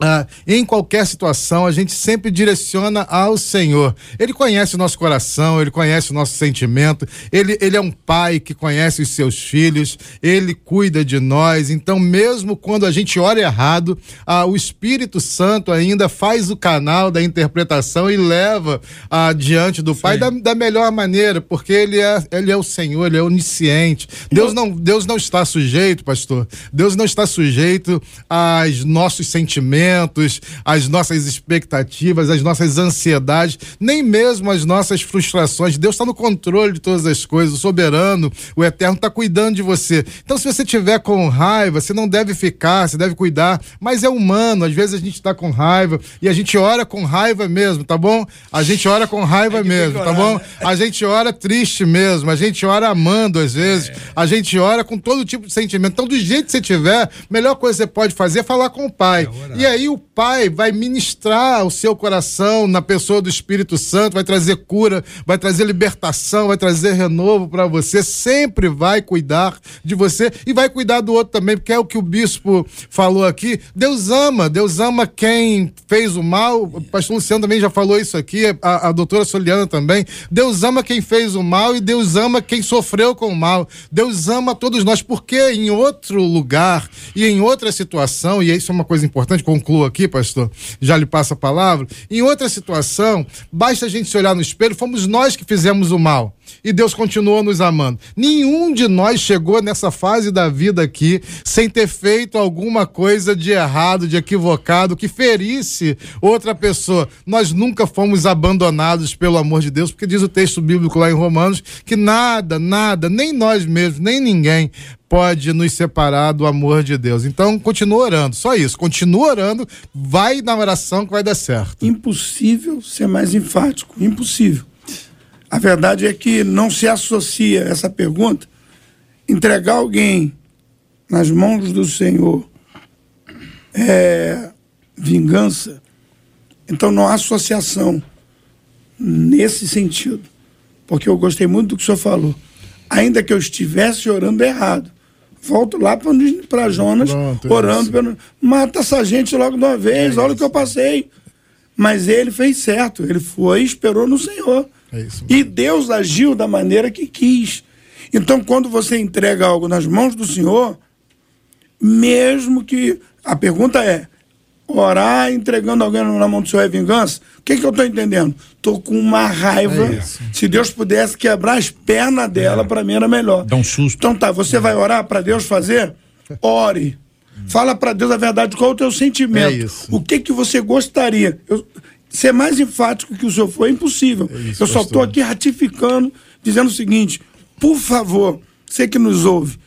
ah, em qualquer situação, a gente sempre direciona ao Senhor. Ele conhece o nosso coração, ele conhece o nosso sentimento, ele, ele é um pai que conhece os seus filhos, ele cuida de nós. Então, mesmo quando a gente ora errado, ah, o Espírito Santo ainda faz o canal da interpretação e leva ah, diante do Sim. Pai da, da, melhor maneira, porque ele é, ele é o Senhor, ele é onisciente. Deus não, Deus não está sujeito, pastor, Deus não está sujeito aos nossos sentimentos sentimentos, as nossas expectativas, as nossas ansiedades, nem mesmo as nossas frustrações. Deus está no controle de todas as coisas, o soberano, o eterno está cuidando de você. Então, se você tiver com raiva, você não deve ficar, você deve cuidar, mas é humano, às vezes a gente está com raiva e a gente ora com raiva mesmo, tá bom? A gente ora com raiva mesmo, tá bom? A gente ora triste mesmo, a gente ora amando às vezes, a gente ora com todo tipo de sentimento. Então, do jeito que você tiver, melhor coisa que você pode fazer é falar com o Pai. E aí o Pai vai ministrar o seu coração na pessoa do Espírito Santo, vai trazer cura, vai trazer libertação, vai trazer renovo para você, sempre vai cuidar de você e vai cuidar do outro também, porque é o que o bispo falou aqui. Deus ama, Deus ama quem fez o mal. O pastor Luciano também já falou isso aqui, a, a doutora Soliana também. Deus ama quem fez o mal e Deus ama quem sofreu com o mal. Deus ama todos nós, porque em outro lugar e em outra situação, e isso é uma coisa importante, concluo aqui, pastor, já lhe passo a palavra. Em outra situação, basta a gente se olhar no espelho, fomos nós que fizemos o mal e Deus continua nos amando. Nenhum de nós chegou nessa fase da vida aqui sem ter feito alguma coisa de errado, de equivocado, que ferisse outra pessoa. Nós nunca fomos abandonados pelo amor de Deus, porque diz o texto bíblico lá em Romanos que nada, nada, nem nós mesmos, nem ninguém pode nos separar do amor de Deus. Então, continua orando, só isso. Continua orando, vai na oração que vai dar certo. Impossível ser mais enfático, impossível. A verdade é que não se associa essa pergunta entregar alguém nas mãos do Senhor é vingança. Então não há associação nesse sentido. Porque eu gostei muito do que o senhor falou. Ainda que eu estivesse orando errado, volto lá para Jonas, Pronto, orando, pelo, mata essa gente logo de uma vez, é olha o que eu passei. Mas ele fez certo, ele foi e esperou no Senhor. É e Deus agiu da maneira que quis. Então, quando você entrega algo nas mãos do Senhor, mesmo que. A pergunta é: orar entregando alguém na mão do Senhor é vingança? O que, que eu estou entendendo? Estou com uma raiva. É Se Deus pudesse quebrar as pernas dela, é. para mim era melhor. Dá um susto. Então tá, você vai orar para Deus fazer? Ore. Fala para Deus a verdade, qual é o teu sentimento? É o que que você gostaria? Eu, ser mais enfático que o senhor foi é impossível. É isso, eu só estou aqui ratificando, dizendo o seguinte: por favor, você que nos ouve,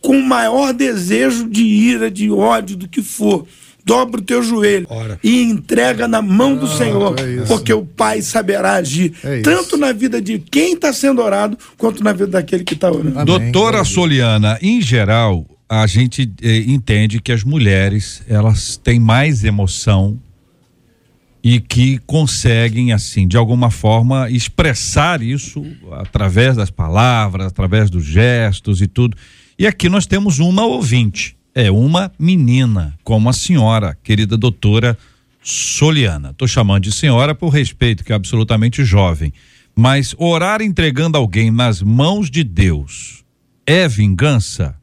com o maior desejo de ira, de ódio, do que for, dobra o teu joelho Ora. e entrega na mão do ah, Senhor, é porque o Pai saberá agir, é tanto na vida de quem está sendo orado, quanto na vida daquele que está orando. Amém. Doutora Soliana, em geral, a gente eh, entende que as mulheres elas têm mais emoção e que conseguem, assim, de alguma forma, expressar isso através das palavras, através dos gestos e tudo. E aqui nós temos uma ouvinte, é uma menina, como a senhora, querida doutora Soliana. Estou chamando de senhora por respeito, que é absolutamente jovem. Mas orar entregando alguém nas mãos de Deus é vingança?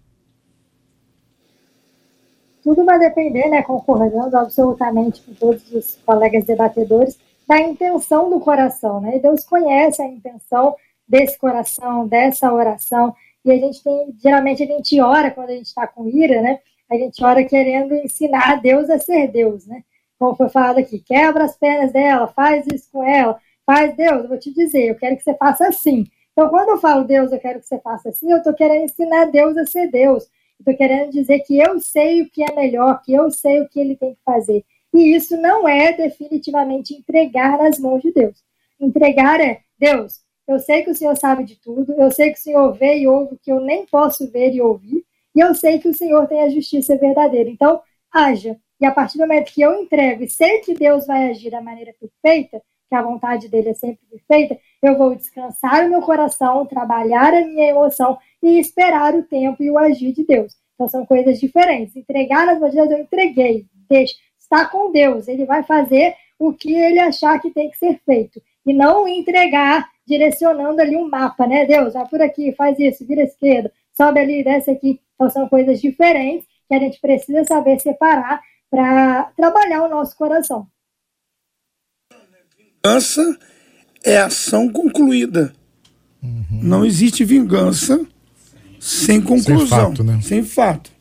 Tudo vai depender, né, concordando absolutamente com todos os colegas debatedores, da intenção do coração, né? Deus conhece a intenção desse coração, dessa oração, e a gente tem, geralmente a gente ora quando a gente está com ira, né? A gente ora querendo ensinar a Deus a ser Deus, né? Como foi falado aqui, quebra as pernas dela, faz isso com ela, faz Deus, eu vou te dizer, eu quero que você faça assim. Então, quando eu falo Deus, eu quero que você faça assim, eu estou querendo ensinar Deus a ser Deus. Estou querendo dizer que eu sei o que é melhor, que eu sei o que ele tem que fazer. E isso não é definitivamente entregar nas mãos de Deus. Entregar é, Deus, eu sei que o Senhor sabe de tudo, eu sei que o Senhor vê e ouve o que eu nem posso ver e ouvir, e eu sei que o Senhor tem a justiça verdadeira. Então, haja. E a partir do momento que eu entrego e sei que Deus vai agir da maneira perfeita, que a vontade dele é sempre perfeita, eu vou descansar o meu coração, trabalhar a minha emoção e esperar o tempo e o agir de Deus. Então são coisas diferentes. Entregar nas mãos de Deus, eu entreguei, deixa, está com Deus, ele vai fazer o que ele achar que tem que ser feito. E não entregar direcionando ali um mapa, né? Deus, vai por aqui, faz isso, vira esquerda, sobe ali, desce aqui. Então são coisas diferentes que a gente precisa saber separar para trabalhar o nosso coração. Vingança é ação concluída. Uhum. Não existe vingança sem conclusão, sem fato. Né? Sem fato.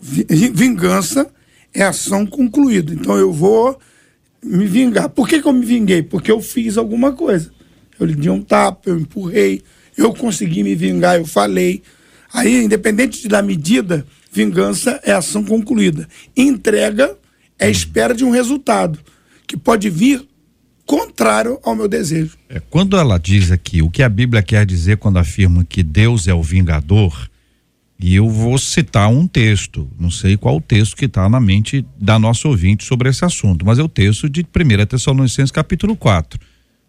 Vingança é ação concluída. Então eu vou me vingar. Por que, que eu me vinguei? Porque eu fiz alguma coisa. Eu lhe dei um tapa, eu empurrei, eu consegui me vingar, eu falei. Aí, independente da medida, vingança é ação concluída. Entrega é espera de um resultado, que pode vir contrário ao meu desejo. É, quando ela diz aqui o que a Bíblia quer dizer quando afirma que Deus é o vingador, e eu vou citar um texto, não sei qual o texto que está na mente da nossa ouvinte sobre esse assunto, mas é o texto de 1 Tessalonicenses capítulo 4,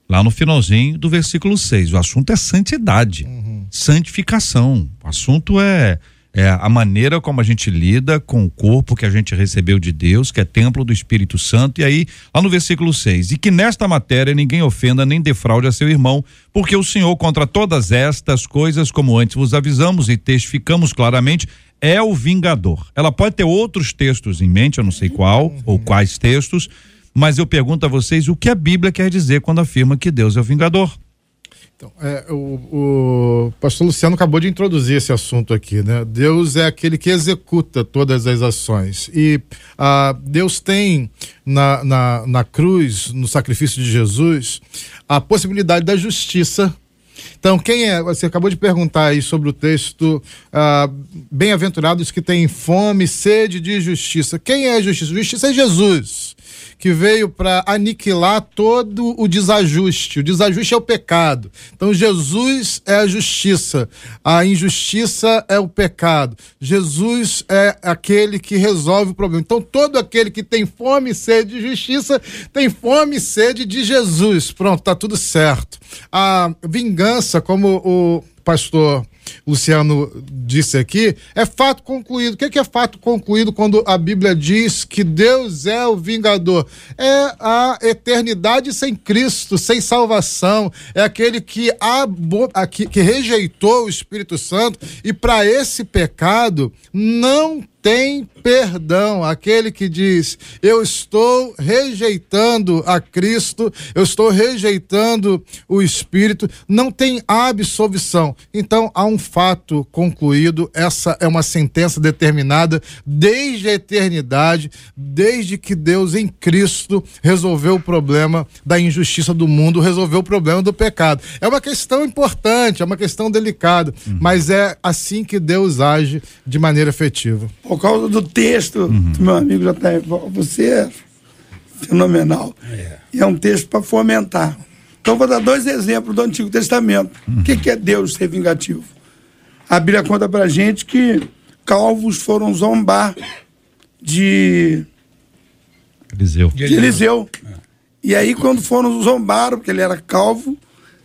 lá no finalzinho do versículo 6. O assunto é santidade, uhum. santificação. O assunto é é a maneira como a gente lida com o corpo que a gente recebeu de Deus, que é templo do Espírito Santo. E aí, lá no versículo 6, e que nesta matéria ninguém ofenda nem defraude a seu irmão, porque o Senhor, contra todas estas coisas, como antes vos avisamos e testificamos claramente, é o vingador. Ela pode ter outros textos em mente, eu não sei qual ou quais textos, mas eu pergunto a vocês o que a Bíblia quer dizer quando afirma que Deus é o vingador. Então, é, o, o, pastor Luciano acabou de introduzir esse assunto aqui, né? Deus é aquele que executa todas as ações. E ah, Deus tem na, na, na cruz, no sacrifício de Jesus, a possibilidade da justiça então, quem é? Você acabou de perguntar aí sobre o texto ah, Bem-aventurados que têm fome, sede de justiça. Quem é a justiça? Justiça é Jesus que veio para aniquilar todo o desajuste. O desajuste é o pecado. Então Jesus é a justiça, a injustiça é o pecado. Jesus é aquele que resolve o problema. Então todo aquele que tem fome e sede de justiça tem fome e sede de Jesus. Pronto, tá tudo certo. A vingança, como o pastor Luciano disse aqui, é fato concluído. O que é, fato concluído quando a Bíblia diz que Deus é o vingador? É a eternidade sem Cristo, sem salvação. É aquele que, que rejeitou o Espírito Santo e para esse pecado não tem perdão. Aquele que diz: Eu estou rejeitando a Cristo, eu estou rejeitando o Espírito, não tem absolvição. Então há um fato concluído, essa é uma sentença determinada desde a eternidade, desde que Deus em Cristo resolveu o problema da injustiça do mundo, resolveu o problema do pecado. É uma questão importante, é uma questão delicada, uhum. mas é assim que Deus age de maneira efetiva por causa do texto uhum. do meu amigo JR. Você é fenomenal. É. E é um texto para fomentar. Então, vou dar dois exemplos do Antigo Testamento. Uhum. O que, que é Deus ser vingativo? A Bíblia conta para gente que calvos foram zombar de Eliseu. De Eliseu. É. E aí, quando foram zombar, porque ele era calvo.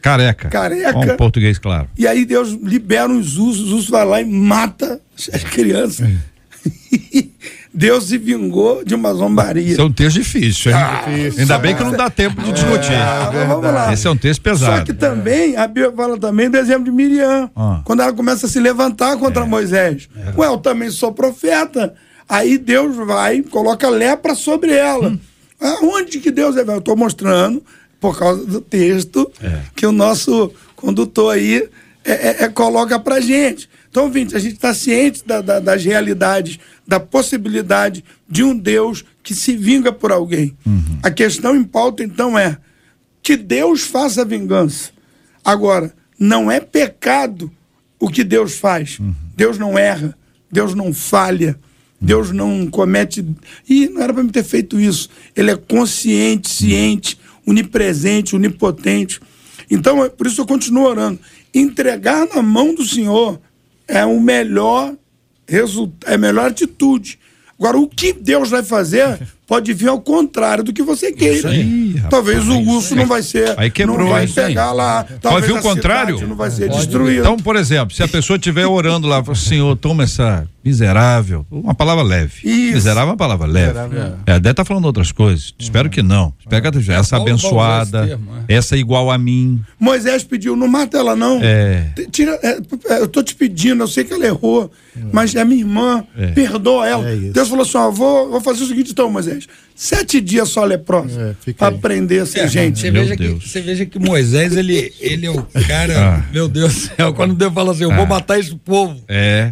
Careca. Careca. Um português, claro. E aí Deus libera os usos, os usos vai lá e mata as crianças. É. Deus se vingou de uma zombaria. Esse é um texto difícil, hein? Ah, Ainda bem que não dá tempo de discutir. É, vamos lá. Esse é um texto pesado. Só que também, a Bíblia fala também do exemplo de Miriam, ah. quando ela começa a se levantar contra é. Moisés. É. Ué, eu também sou profeta. Aí Deus vai e coloca lepra sobre ela. Hum. Aonde que Deus é? Eu estou mostrando, por causa do texto, é. que o nosso condutor aí é, é, é coloca pra gente. Então, ouvinte, a gente está ciente da, da, das realidades, da possibilidade de um Deus que se vinga por alguém. Uhum. A questão em pauta, então, é que Deus faça vingança. Agora, não é pecado o que Deus faz. Uhum. Deus não erra, Deus não falha, uhum. Deus não comete. E não era para me ter feito isso. Ele é consciente, ciente, onipresente, onipotente. Então, é por isso eu continuo orando. Entregar na mão do Senhor é o melhor resultado, é a melhor atitude. Agora, o que Deus vai fazer pode vir ao contrário do que você queira. Aí, Talvez rapaz, o urso não vai ser. Aí quebrou, não vai pegar lá. Pode vir o contrário? Não vai ser destruído. Então, por exemplo, se a pessoa estiver orando lá, Senhor, toma essa miserável, uma palavra leve. Isso. Miserável é uma palavra leve. Miserável. É, deve estar tá falando outras coisas. Uhum. Espero que não. Espero que essa abençoada, termo, é. essa igual a mim. Moisés pediu, não mata ela não. É. Tira, é, é, eu tô te pedindo, eu sei que ela errou, mas é minha irmã, é. perdoa ela. É Deus falou assim, ó, vou, vou fazer o seguinte então, Moisés, sete dias só leproso, é, para aprender a ser gente. Você veja, que, você veja que Moisés, ele, ele é o cara, ah. meu Deus do céu, quando Deus fala assim, eu vou ah. matar esse povo,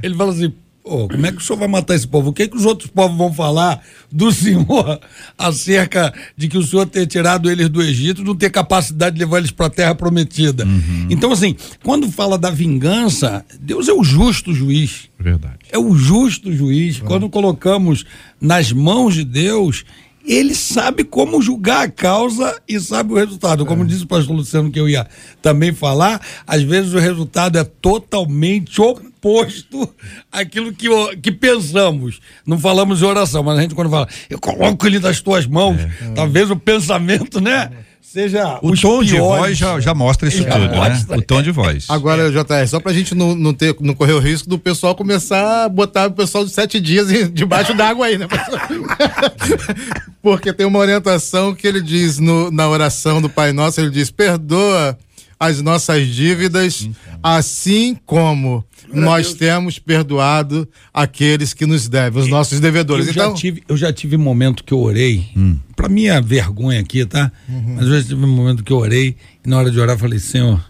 ele fala assim, Pô, como é que o senhor vai matar esse povo? O que, que os outros povos vão falar do senhor acerca de que o senhor ter tirado eles do Egito, não ter capacidade de levar eles para a terra prometida? Então, assim, quando fala da vingança, Deus é o justo juiz. Verdade. É o justo juiz. Quando colocamos nas mãos de Deus, ele sabe como julgar a causa e sabe o resultado. Como disse o pastor Luciano, que eu ia também falar, às vezes o resultado é totalmente oposto àquilo que, que pensamos. Não falamos em oração, mas a gente quando fala, eu coloco ele nas tuas mãos, talvez o pensamento, né? Seja O os tom de piores. voz já, já mostra isso Já tudo, mostra. né? O tom de voz. Agora, JR, só pra gente não, não, ter, não correr o risco do pessoal começar a botar o pessoal de sete dias debaixo d'água aí, né? Porque tem uma orientação que ele diz no- na oração do Pai Nosso, ele diz, perdoa as nossas dívidas, assim como nós temos perdoado aqueles que nos devem, os nossos devedores. Eu, Então, já tive, eu já tive momento que eu orei, pra minha vergonha aqui, tá? Uhum. Mas eu já tive um momento que eu orei e na hora de orar eu falei, Senhor,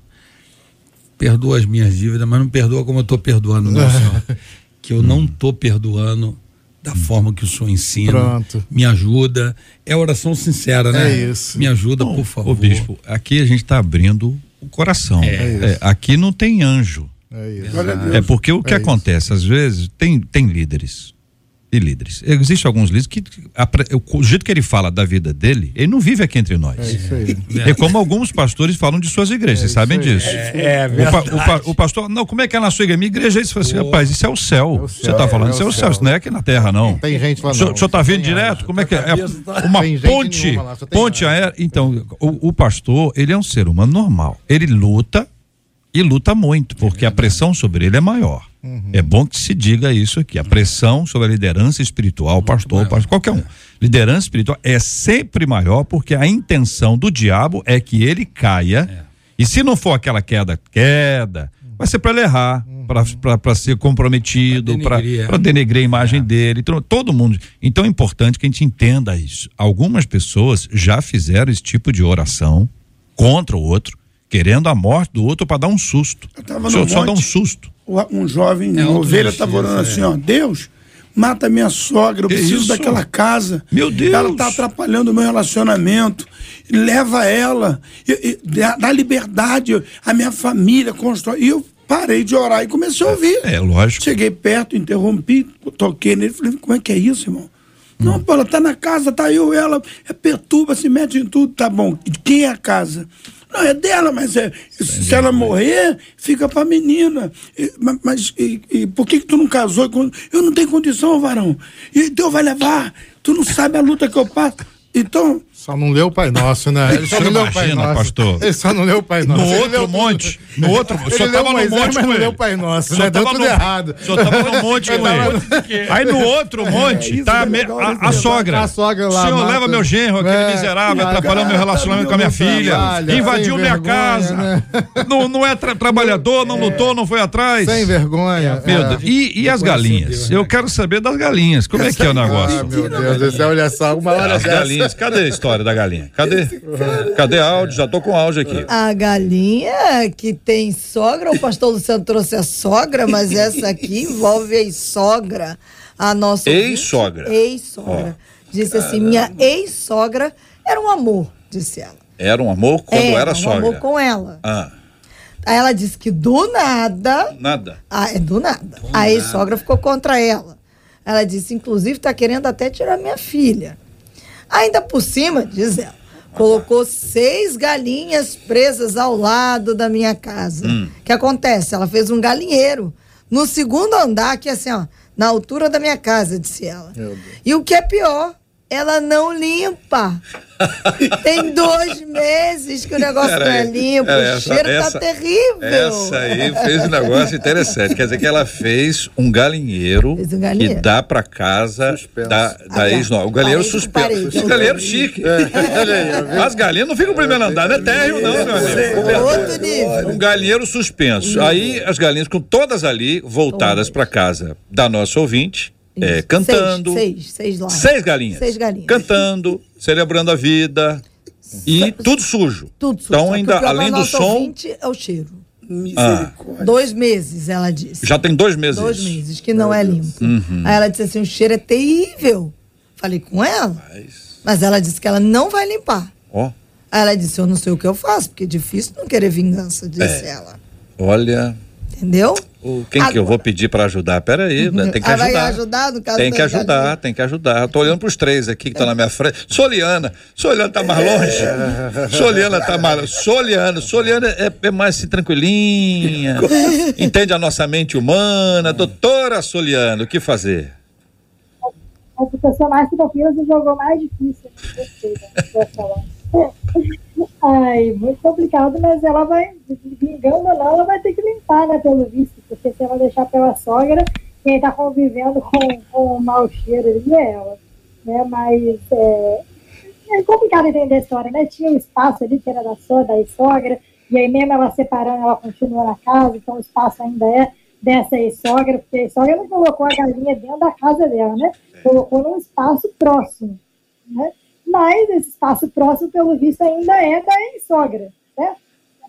perdoa as minhas dívidas, mas não perdoa como eu tô perdoando, não, Senhor. Que eu não tô perdoando da forma que o Senhor ensina. Pronto. Me ajuda. É oração sincera, né? É isso. Me ajuda, por favor. Ô bispo, aqui a gente está abrindo o coração. É, aqui não tem anjo. é. É porque o que É isso. acontece, às vezes, tem, tem líderes e líderes. Existem alguns líderes que, o, o jeito que ele fala da vida dele, ele não vive aqui entre nós. É isso aí. É como alguns pastores falam de suas igrejas, vocês sabem disso. É, O, pa- o pa- o pastor, não, como é que é na sua igreja? Minha igreja é isso. Assim, rapaz, isso é o céu. É o Você está falando, é isso é o o céu, céu. isso não é aqui na terra, não. Tem gente lá O senhor, o tá vendo tem direto? Como é que é? É tá- uma ponte, lá, ponte aérea. Então, o, o pastor, ele é um ser humano normal. Ele luta e luta muito, porque a pressão sobre ele é maior. É bom que se diga isso aqui. A pressão sobre a liderança espiritual, pastor, pastor, qualquer um. Liderança espiritual é sempre maior porque a intenção do diabo é que ele caia. E se não for aquela queda, queda, vai ser para ele errar, para ser comprometido, Pra denegrir, para é. denegrir a imagem dele. Então, todo mundo. Então é importante que a gente entenda isso. Algumas pessoas já fizeram esse tipo de oração contra o outro, querendo a morte do outro para dar um susto. Eu tava Só, no só dá um susto. um jovem, É uma ovelha, estava orando é. assim, ó, Deus, mata minha sogra, eu Que preciso isso? daquela casa. Meu Deus! Ela está atrapalhando o meu relacionamento. Leva ela, e- e dá, liberdade, a minha família constrói. E eu parei de orar e comecei a ouvir. É, lógico. Cheguei perto, interrompi, toquei nele, falei, como é que é isso, irmão? Hum. Não, pô, ela tá na casa, tá eu, ela, é perturba, se mete em tudo, tá bom. De quem é a casa? Não, é dela, mas é, se ela morrer, fica pra menina. E- ma- mas e, e por que, que tu não casou? Eu não tenho condição, varão. E Deus vai levar. Tu não sabe a luta que eu passo. Então, Só não leu o Pai Nosso, né? Ele só não leu o Pai Nosso. pastor? Ele só não leu o Pai Nosso. No Ele outro leu monte, no outro, Ele senhor leu tava no monte com ele. leu o Pai Nosso, né? Deu tudo no- errado. Senhor tava no monte com ele. Aí no outro monte isso tá a, é me- legal a- desse a sogra. A sogra lá O senhor mata- leva meu genro, aquele É, miserável, atrapalhando meu relacionamento com a minha filha. trabalha, Invadiu minha vergonha, casa. né? Não, não é tra- trabalhador, não lutou, não foi atrás. Sem vergonha. Meu É. E, as galinhas? Eu quero saber das galinhas. Como é que é o negócio? meu Deus, olha só, uma hora As galinhas, cadê a história da galinha? Cadê? Cadê áudio? Já tô com áudio aqui. A galinha que tem sogra, o pastor Luciano trouxe a sogra, mas essa aqui envolve a ex-sogra. A nossa Ex-sogra. Ex-sogra. Disse assim: minha ex-sogra era um amor, disse ela. Era um amor quando É, era um sogra. amor com ela. Ah, Aí ela disse que do nada. nada. Ah, é do nada. a ex-sogra ficou contra ela. Ela disse, inclusive, está querendo até tirar minha filha. Ainda por cima, diz ela, colocou seis galinhas presas ao lado da minha casa. O que acontece? Ela fez um galinheiro no segundo andar, que é assim, ó, na altura da minha casa, disse ela. E o que é pior, ela não limpa. Tem dois meses que o negócio não é limpo, o essa- cheiro essa- tá terrível. Essa aí fez um negócio interessante. Quer dizer que ela fez um galinheiro, Fez um galinheiro. que dá pra casa da, da Ah, ex tá. O galinheiro suspenso. parede. Um galinheiro chique. As galinhas não ficam no primeiro andar, não é térreo, não, meu amigo. Outro nível. Um galinheiro suspenso. Aí as galinhas com todas ali voltadas pra casa da nossa ouvinte, é, cantando. Seis, seis, seis. Seis galinhas. Seis galinhas. Cantando, celebrando a vida. E tudo sujo. Tudo sujo. Então, Só que ainda, além do som, É o cheiro. Misericórdia. Dois meses, ela disse. Já tem dois meses. Dois meses, que não é limpo. Uhum. Aí ela disse assim: o cheiro é terrível. Falei com ela. Mas, Mas ela disse que ela não vai limpar. ó, Aí ela disse: Eu não sei o que eu faço, porque é difícil não querer vingança, disse É. ela. olha, Entendeu? o, quem que eu vou pedir para ajudar? Pera aí, né? tem que Ah, vai ajudar. ajudar no caso Tem que ajudar, galinha? tem que ajudar. Eu tô olhando pros três aqui que estão na minha frente. Soliana, Soliana tá mais longe. Soliana tá mais Soliana, Soliana é, é mais assim, tranquilinha. Entende a nossa mente humana. Doutora Soliana, o que fazer? A pessoa mais tranquila se jogou mais difícil. Fala. Ai, muito complicado, mas ela vai, vingando ou não, ela vai ter que limpar, né, pelo visto, porque se ela deixar pela sogra, quem tá convivendo com, com o mau cheiro ali é ela, né, mas é, é complicado entender a história, né, tinha um espaço ali que era da sogra, da sogra, e aí mesmo ela separando, ela continua na casa, então o espaço ainda é dessa ex-sogra, porque a ex-sogra não colocou a galinha dentro da casa dela, né, colocou num espaço próximo, né, mas esse espaço próximo, pelo visto, ainda é da ex-sogra, né?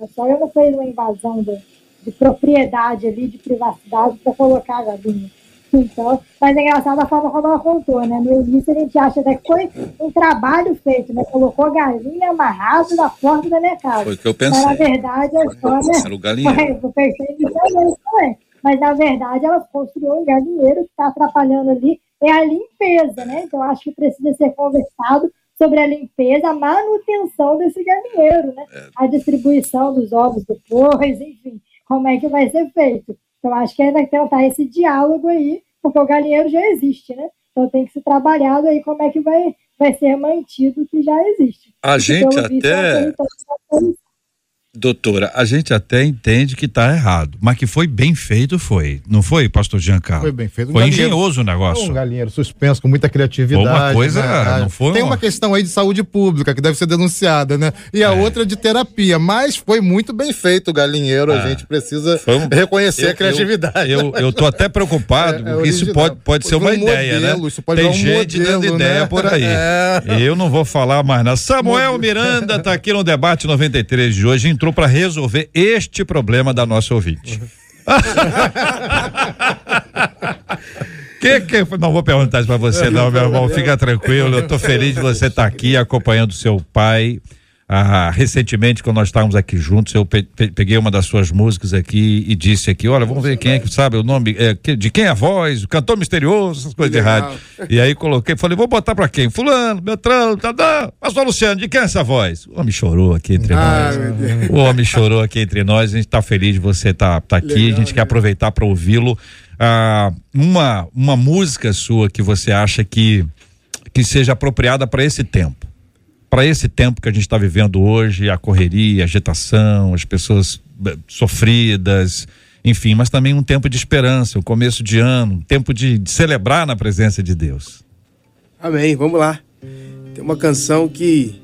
A sogra não fez uma invasão de, de propriedade ali, de privacidade, para colocar a galinha. Então, mas é engraçado a forma como ela contou, né? No início a gente acha até que foi um trabalho feito, né? Colocou a galinha amarrada na porta da minha casa. Foi o que eu Mas, na pensei. verdade, a história... Era o galinheiro. Foi, eu pensei inicialmente também. Mas, na verdade, ela construiu um galinheiro que está atrapalhando ali é a limpeza, né? Então, acho que precisa ser conversado sobre a limpeza, a manutenção desse galinheiro, né? A distribuição dos ovos depois, enfim, como é que vai ser feito. Então, acho que ainda tentar esse diálogo aí, porque o galinheiro já existe, né? Então, tem que ser trabalhado aí como é que vai, vai ser mantido o que já existe. A gente pelo visto, Doutora, a gente até entende que está errado, mas que foi bem feito, foi. Não foi, pastor Giancarlo? Foi bem feito. Um Foi galinheiro- engenhoso o negócio. Um galinheiro suspenso, com muita criatividade. Foi uma coisa, né? não foi Tem uma- uma questão aí de saúde pública que deve ser denunciada, né? E É. a outra de terapia. Mas foi muito bem feito o galinheiro. A gente precisa reconhecer É. Eu- a criatividade. Eu, eu, eu tô até preocupado, É, é porque isso pode, pode ser uma um ideia, modelo, né? isso pode Tem um gente modelo, dando né? ideia por aí. É. Eu não vou falar mais nada. Samuel Miranda tá aqui no debate 93 de hoje, entrou para resolver este problema da nossa ouvinte. Que que? Não vou perguntar isso pra você, não, meu irmão. Fica tranquilo. Eu tô feliz de você estar aqui acompanhando seu pai. Ah, recentemente, quando nós estávamos aqui juntos, eu pe- pe- peguei uma das suas músicas aqui e disse aqui: olha, vamos ver quem é que sabe o nome, é, de quem é a voz, o cantor misterioso, essas coisas de rádio. E aí coloquei, falei: vou botar pra quem? Fulano, Beltrano, Tadã. Pastor Luciano, de quem é essa voz? O homem chorou aqui entre nós. O homem chorou aqui entre nós. A gente está feliz de você estar tá, aqui. a gente quer aproveitar para ouvi-lo. Ah, uma, uma música sua que você acha que, que seja apropriada para esse tempo. Para esse tempo que a gente está vivendo hoje, a correria, a agitação, as pessoas eh, sofridas, enfim, mas também um tempo de esperança, o começo de ano, tempo de, de celebrar na presença de Deus. Amém, vamos lá. Tem uma canção que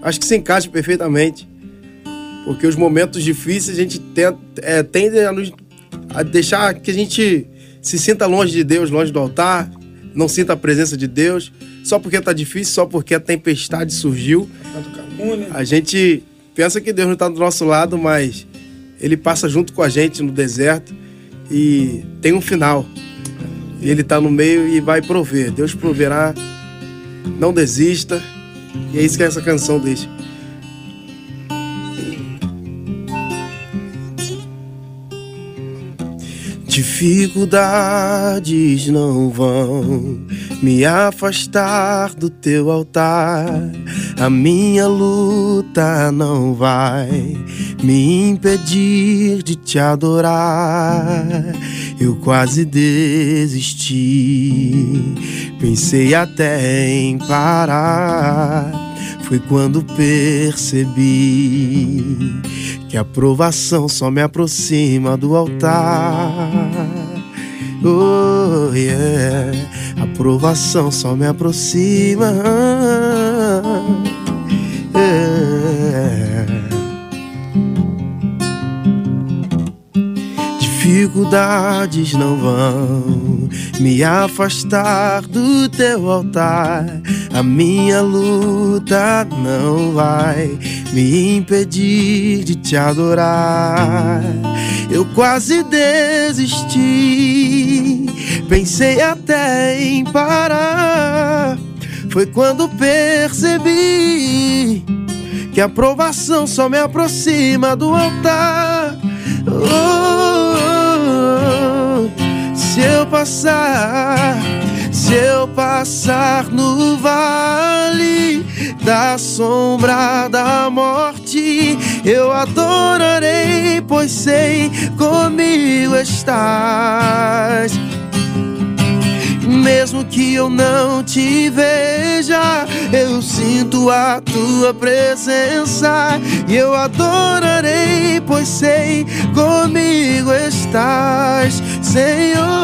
acho que se encaixa perfeitamente. Porque os momentos difíceis a gente tenta, é, tende a, nos- a deixar que a gente se sinta longe de Deus, longe do altar, não sinta a presença de Deus, só porque tá difícil, só porque a tempestade surgiu. A gente pensa que Deus não está do nosso lado, mas Ele passa junto com a gente no deserto e tem um final. E Ele está no meio e vai prover. Deus proverá. Não desista. E é isso que essa canção deixa. Dificuldades não vão me afastar do teu altar. A minha luta não vai me impedir de te adorar. Eu quase desisti, pensei até em parar. Foi quando percebi que a provação só me aproxima do altar. Oh, yeah. A provação só me aproxima. Dificuldades não vão me afastar do teu altar. A minha luta não vai me impedir de te adorar. Eu quase desisti, pensei até em parar. Foi quando percebi que a provação só me aproxima do altar. Oh, oh, oh. Se eu passar, se eu passar no vale da sombra da morte, eu adorarei, pois sei comigo estás. Mesmo que eu não te veja, eu sinto a tua presença e eu adorarei, pois sei comigo estás, Senhor.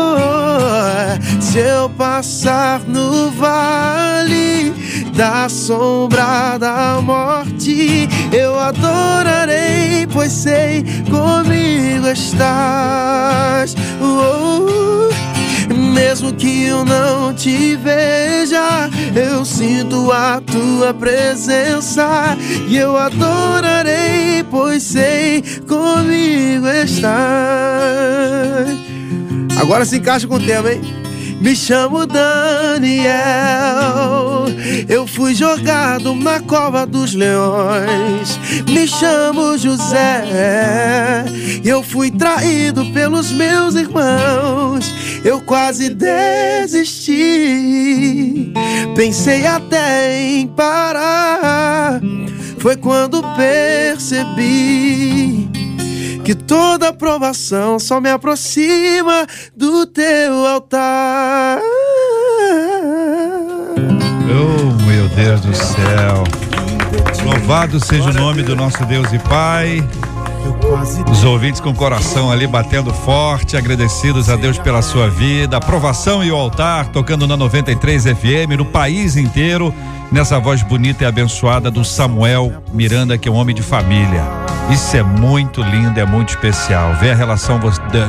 Se eu passar no vale da sombra da morte, eu adorarei, pois sei comigo estás. Oh, mesmo que eu não te veja, eu sinto a tua presença e eu adorarei, pois sei comigo estás. Agora se encaixa com o tema, hein? Me chamo Daniel, eu fui jogado na cova dos leões. Me chamo José, eu fui traído pelos meus irmãos. Eu quase desisti, pensei até em parar. Foi quando percebi que toda aprovação só me aproxima do teu altar. Oh, meu Deus do céu. Louvado seja o nome do nosso Deus e Pai. Os ouvintes com o coração ali batendo forte, agradecidos a Deus pela sua vida. Aprovação e o altar tocando na 93 FM no país inteiro, nessa voz bonita e abençoada do Samuel Miranda, que é um homem de família. Isso é muito lindo, é muito especial. Ver a relação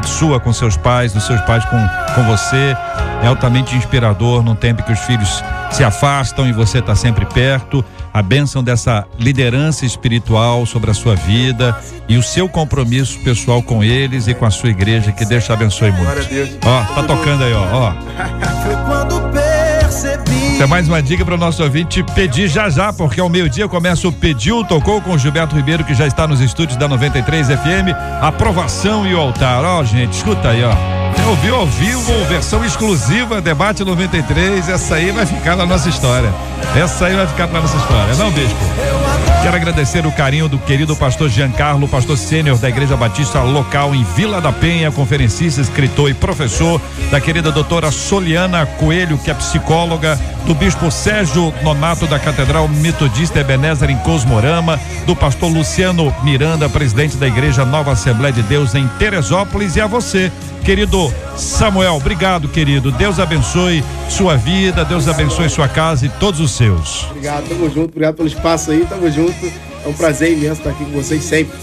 sua com seus pais, dos seus pais com, com você, é altamente inspirador num tempo que os filhos se afastam e você está sempre perto. A bênção dessa liderança espiritual sobre a sua vida e o seu compromisso pessoal com eles e com a sua igreja. Que Deus te abençoe muito. Ó, tá tocando aí, ó. ó. Foi quando percebi. Isso é mais uma dica para o nosso ouvinte pedir já já, porque ao meio-dia começa o Pediu, tocou com o Gilberto Ribeiro, que já está nos estúdios da 93 FM. Aprovação e o altar. Ó, gente, escuta aí, ó. Ouviu ao vivo, versão exclusiva, debate 93. Essa aí vai ficar na nossa história. Essa aí vai ficar na nossa história, não, bispo? Quero agradecer o carinho do querido pastor Giancarlo, pastor sênior da Igreja Batista local em Vila da Penha, conferencista, escritor e professor, da querida doutora Soliana Coelho, que é psicóloga, do bispo Sérgio Nonato da Catedral Metodista Ebenezer em Cosmorama, do pastor Luciano Miranda, presidente da Igreja Nova Assembleia de Deus em Teresópolis, e a você, querido Samuel. Obrigado, querido. Deus abençoe sua vida, Deus abençoe sua casa e todos os seus. Obrigado, tamo junto, obrigado pelo espaço aí, tamo junto. É um prazer imenso estar aqui com vocês sempre.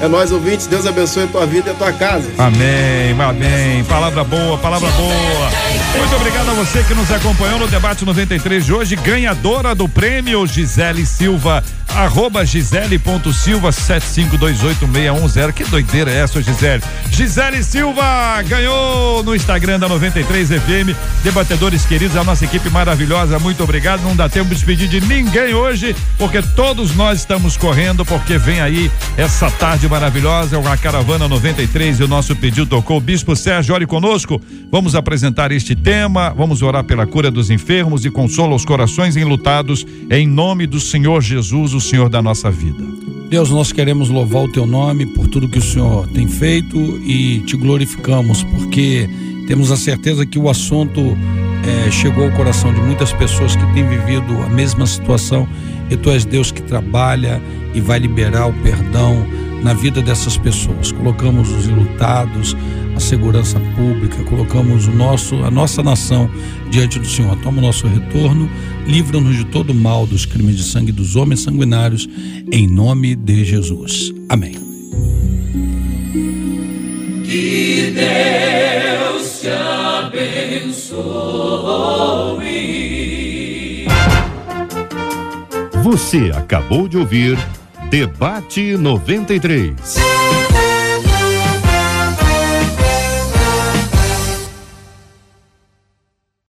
É nós ouvintes, Deus abençoe a tua vida e a tua casa. Amém, amém. Palavra boa, palavra boa. Muito obrigado a você que nos acompanhou no debate 93 de hoje, ganhadora do prêmio Gisele Silva, arroba gisele.silva 7528610. Que doideira é essa, Gisele? Gisele Silva ganhou no Instagram da 93 FM. Debatedores queridos, a nossa equipe maravilhosa, muito obrigado. Não dá tempo de despedir de ninguém hoje, porque todos nós estamos correndo, porque vem aí essa tarde maravilhosa, a caravana 93 e o nosso pedido tocou. Bispo Sérgio, ore conosco. Vamos apresentar este tema, vamos orar pela cura dos enfermos e consola os corações enlutados, em nome do Senhor Jesus, o Senhor da nossa vida. Deus, nós queremos louvar o teu nome por tudo que o Senhor tem feito e te glorificamos, porque temos a certeza que o assunto eh, chegou ao coração de muitas pessoas que têm vivido a mesma situação e tu és Deus que trabalha e vai liberar o perdão na vida dessas pessoas. Colocamos os enlutados, a segurança pública, colocamos o nosso, a nossa nação diante do Senhor. Toma o nosso retorno, livra-nos de todo mal dos crimes de sangue dos homens sanguinários, em nome de Jesus. Amém. Que Deus te abençoe. Você acabou de ouvir Debate 93.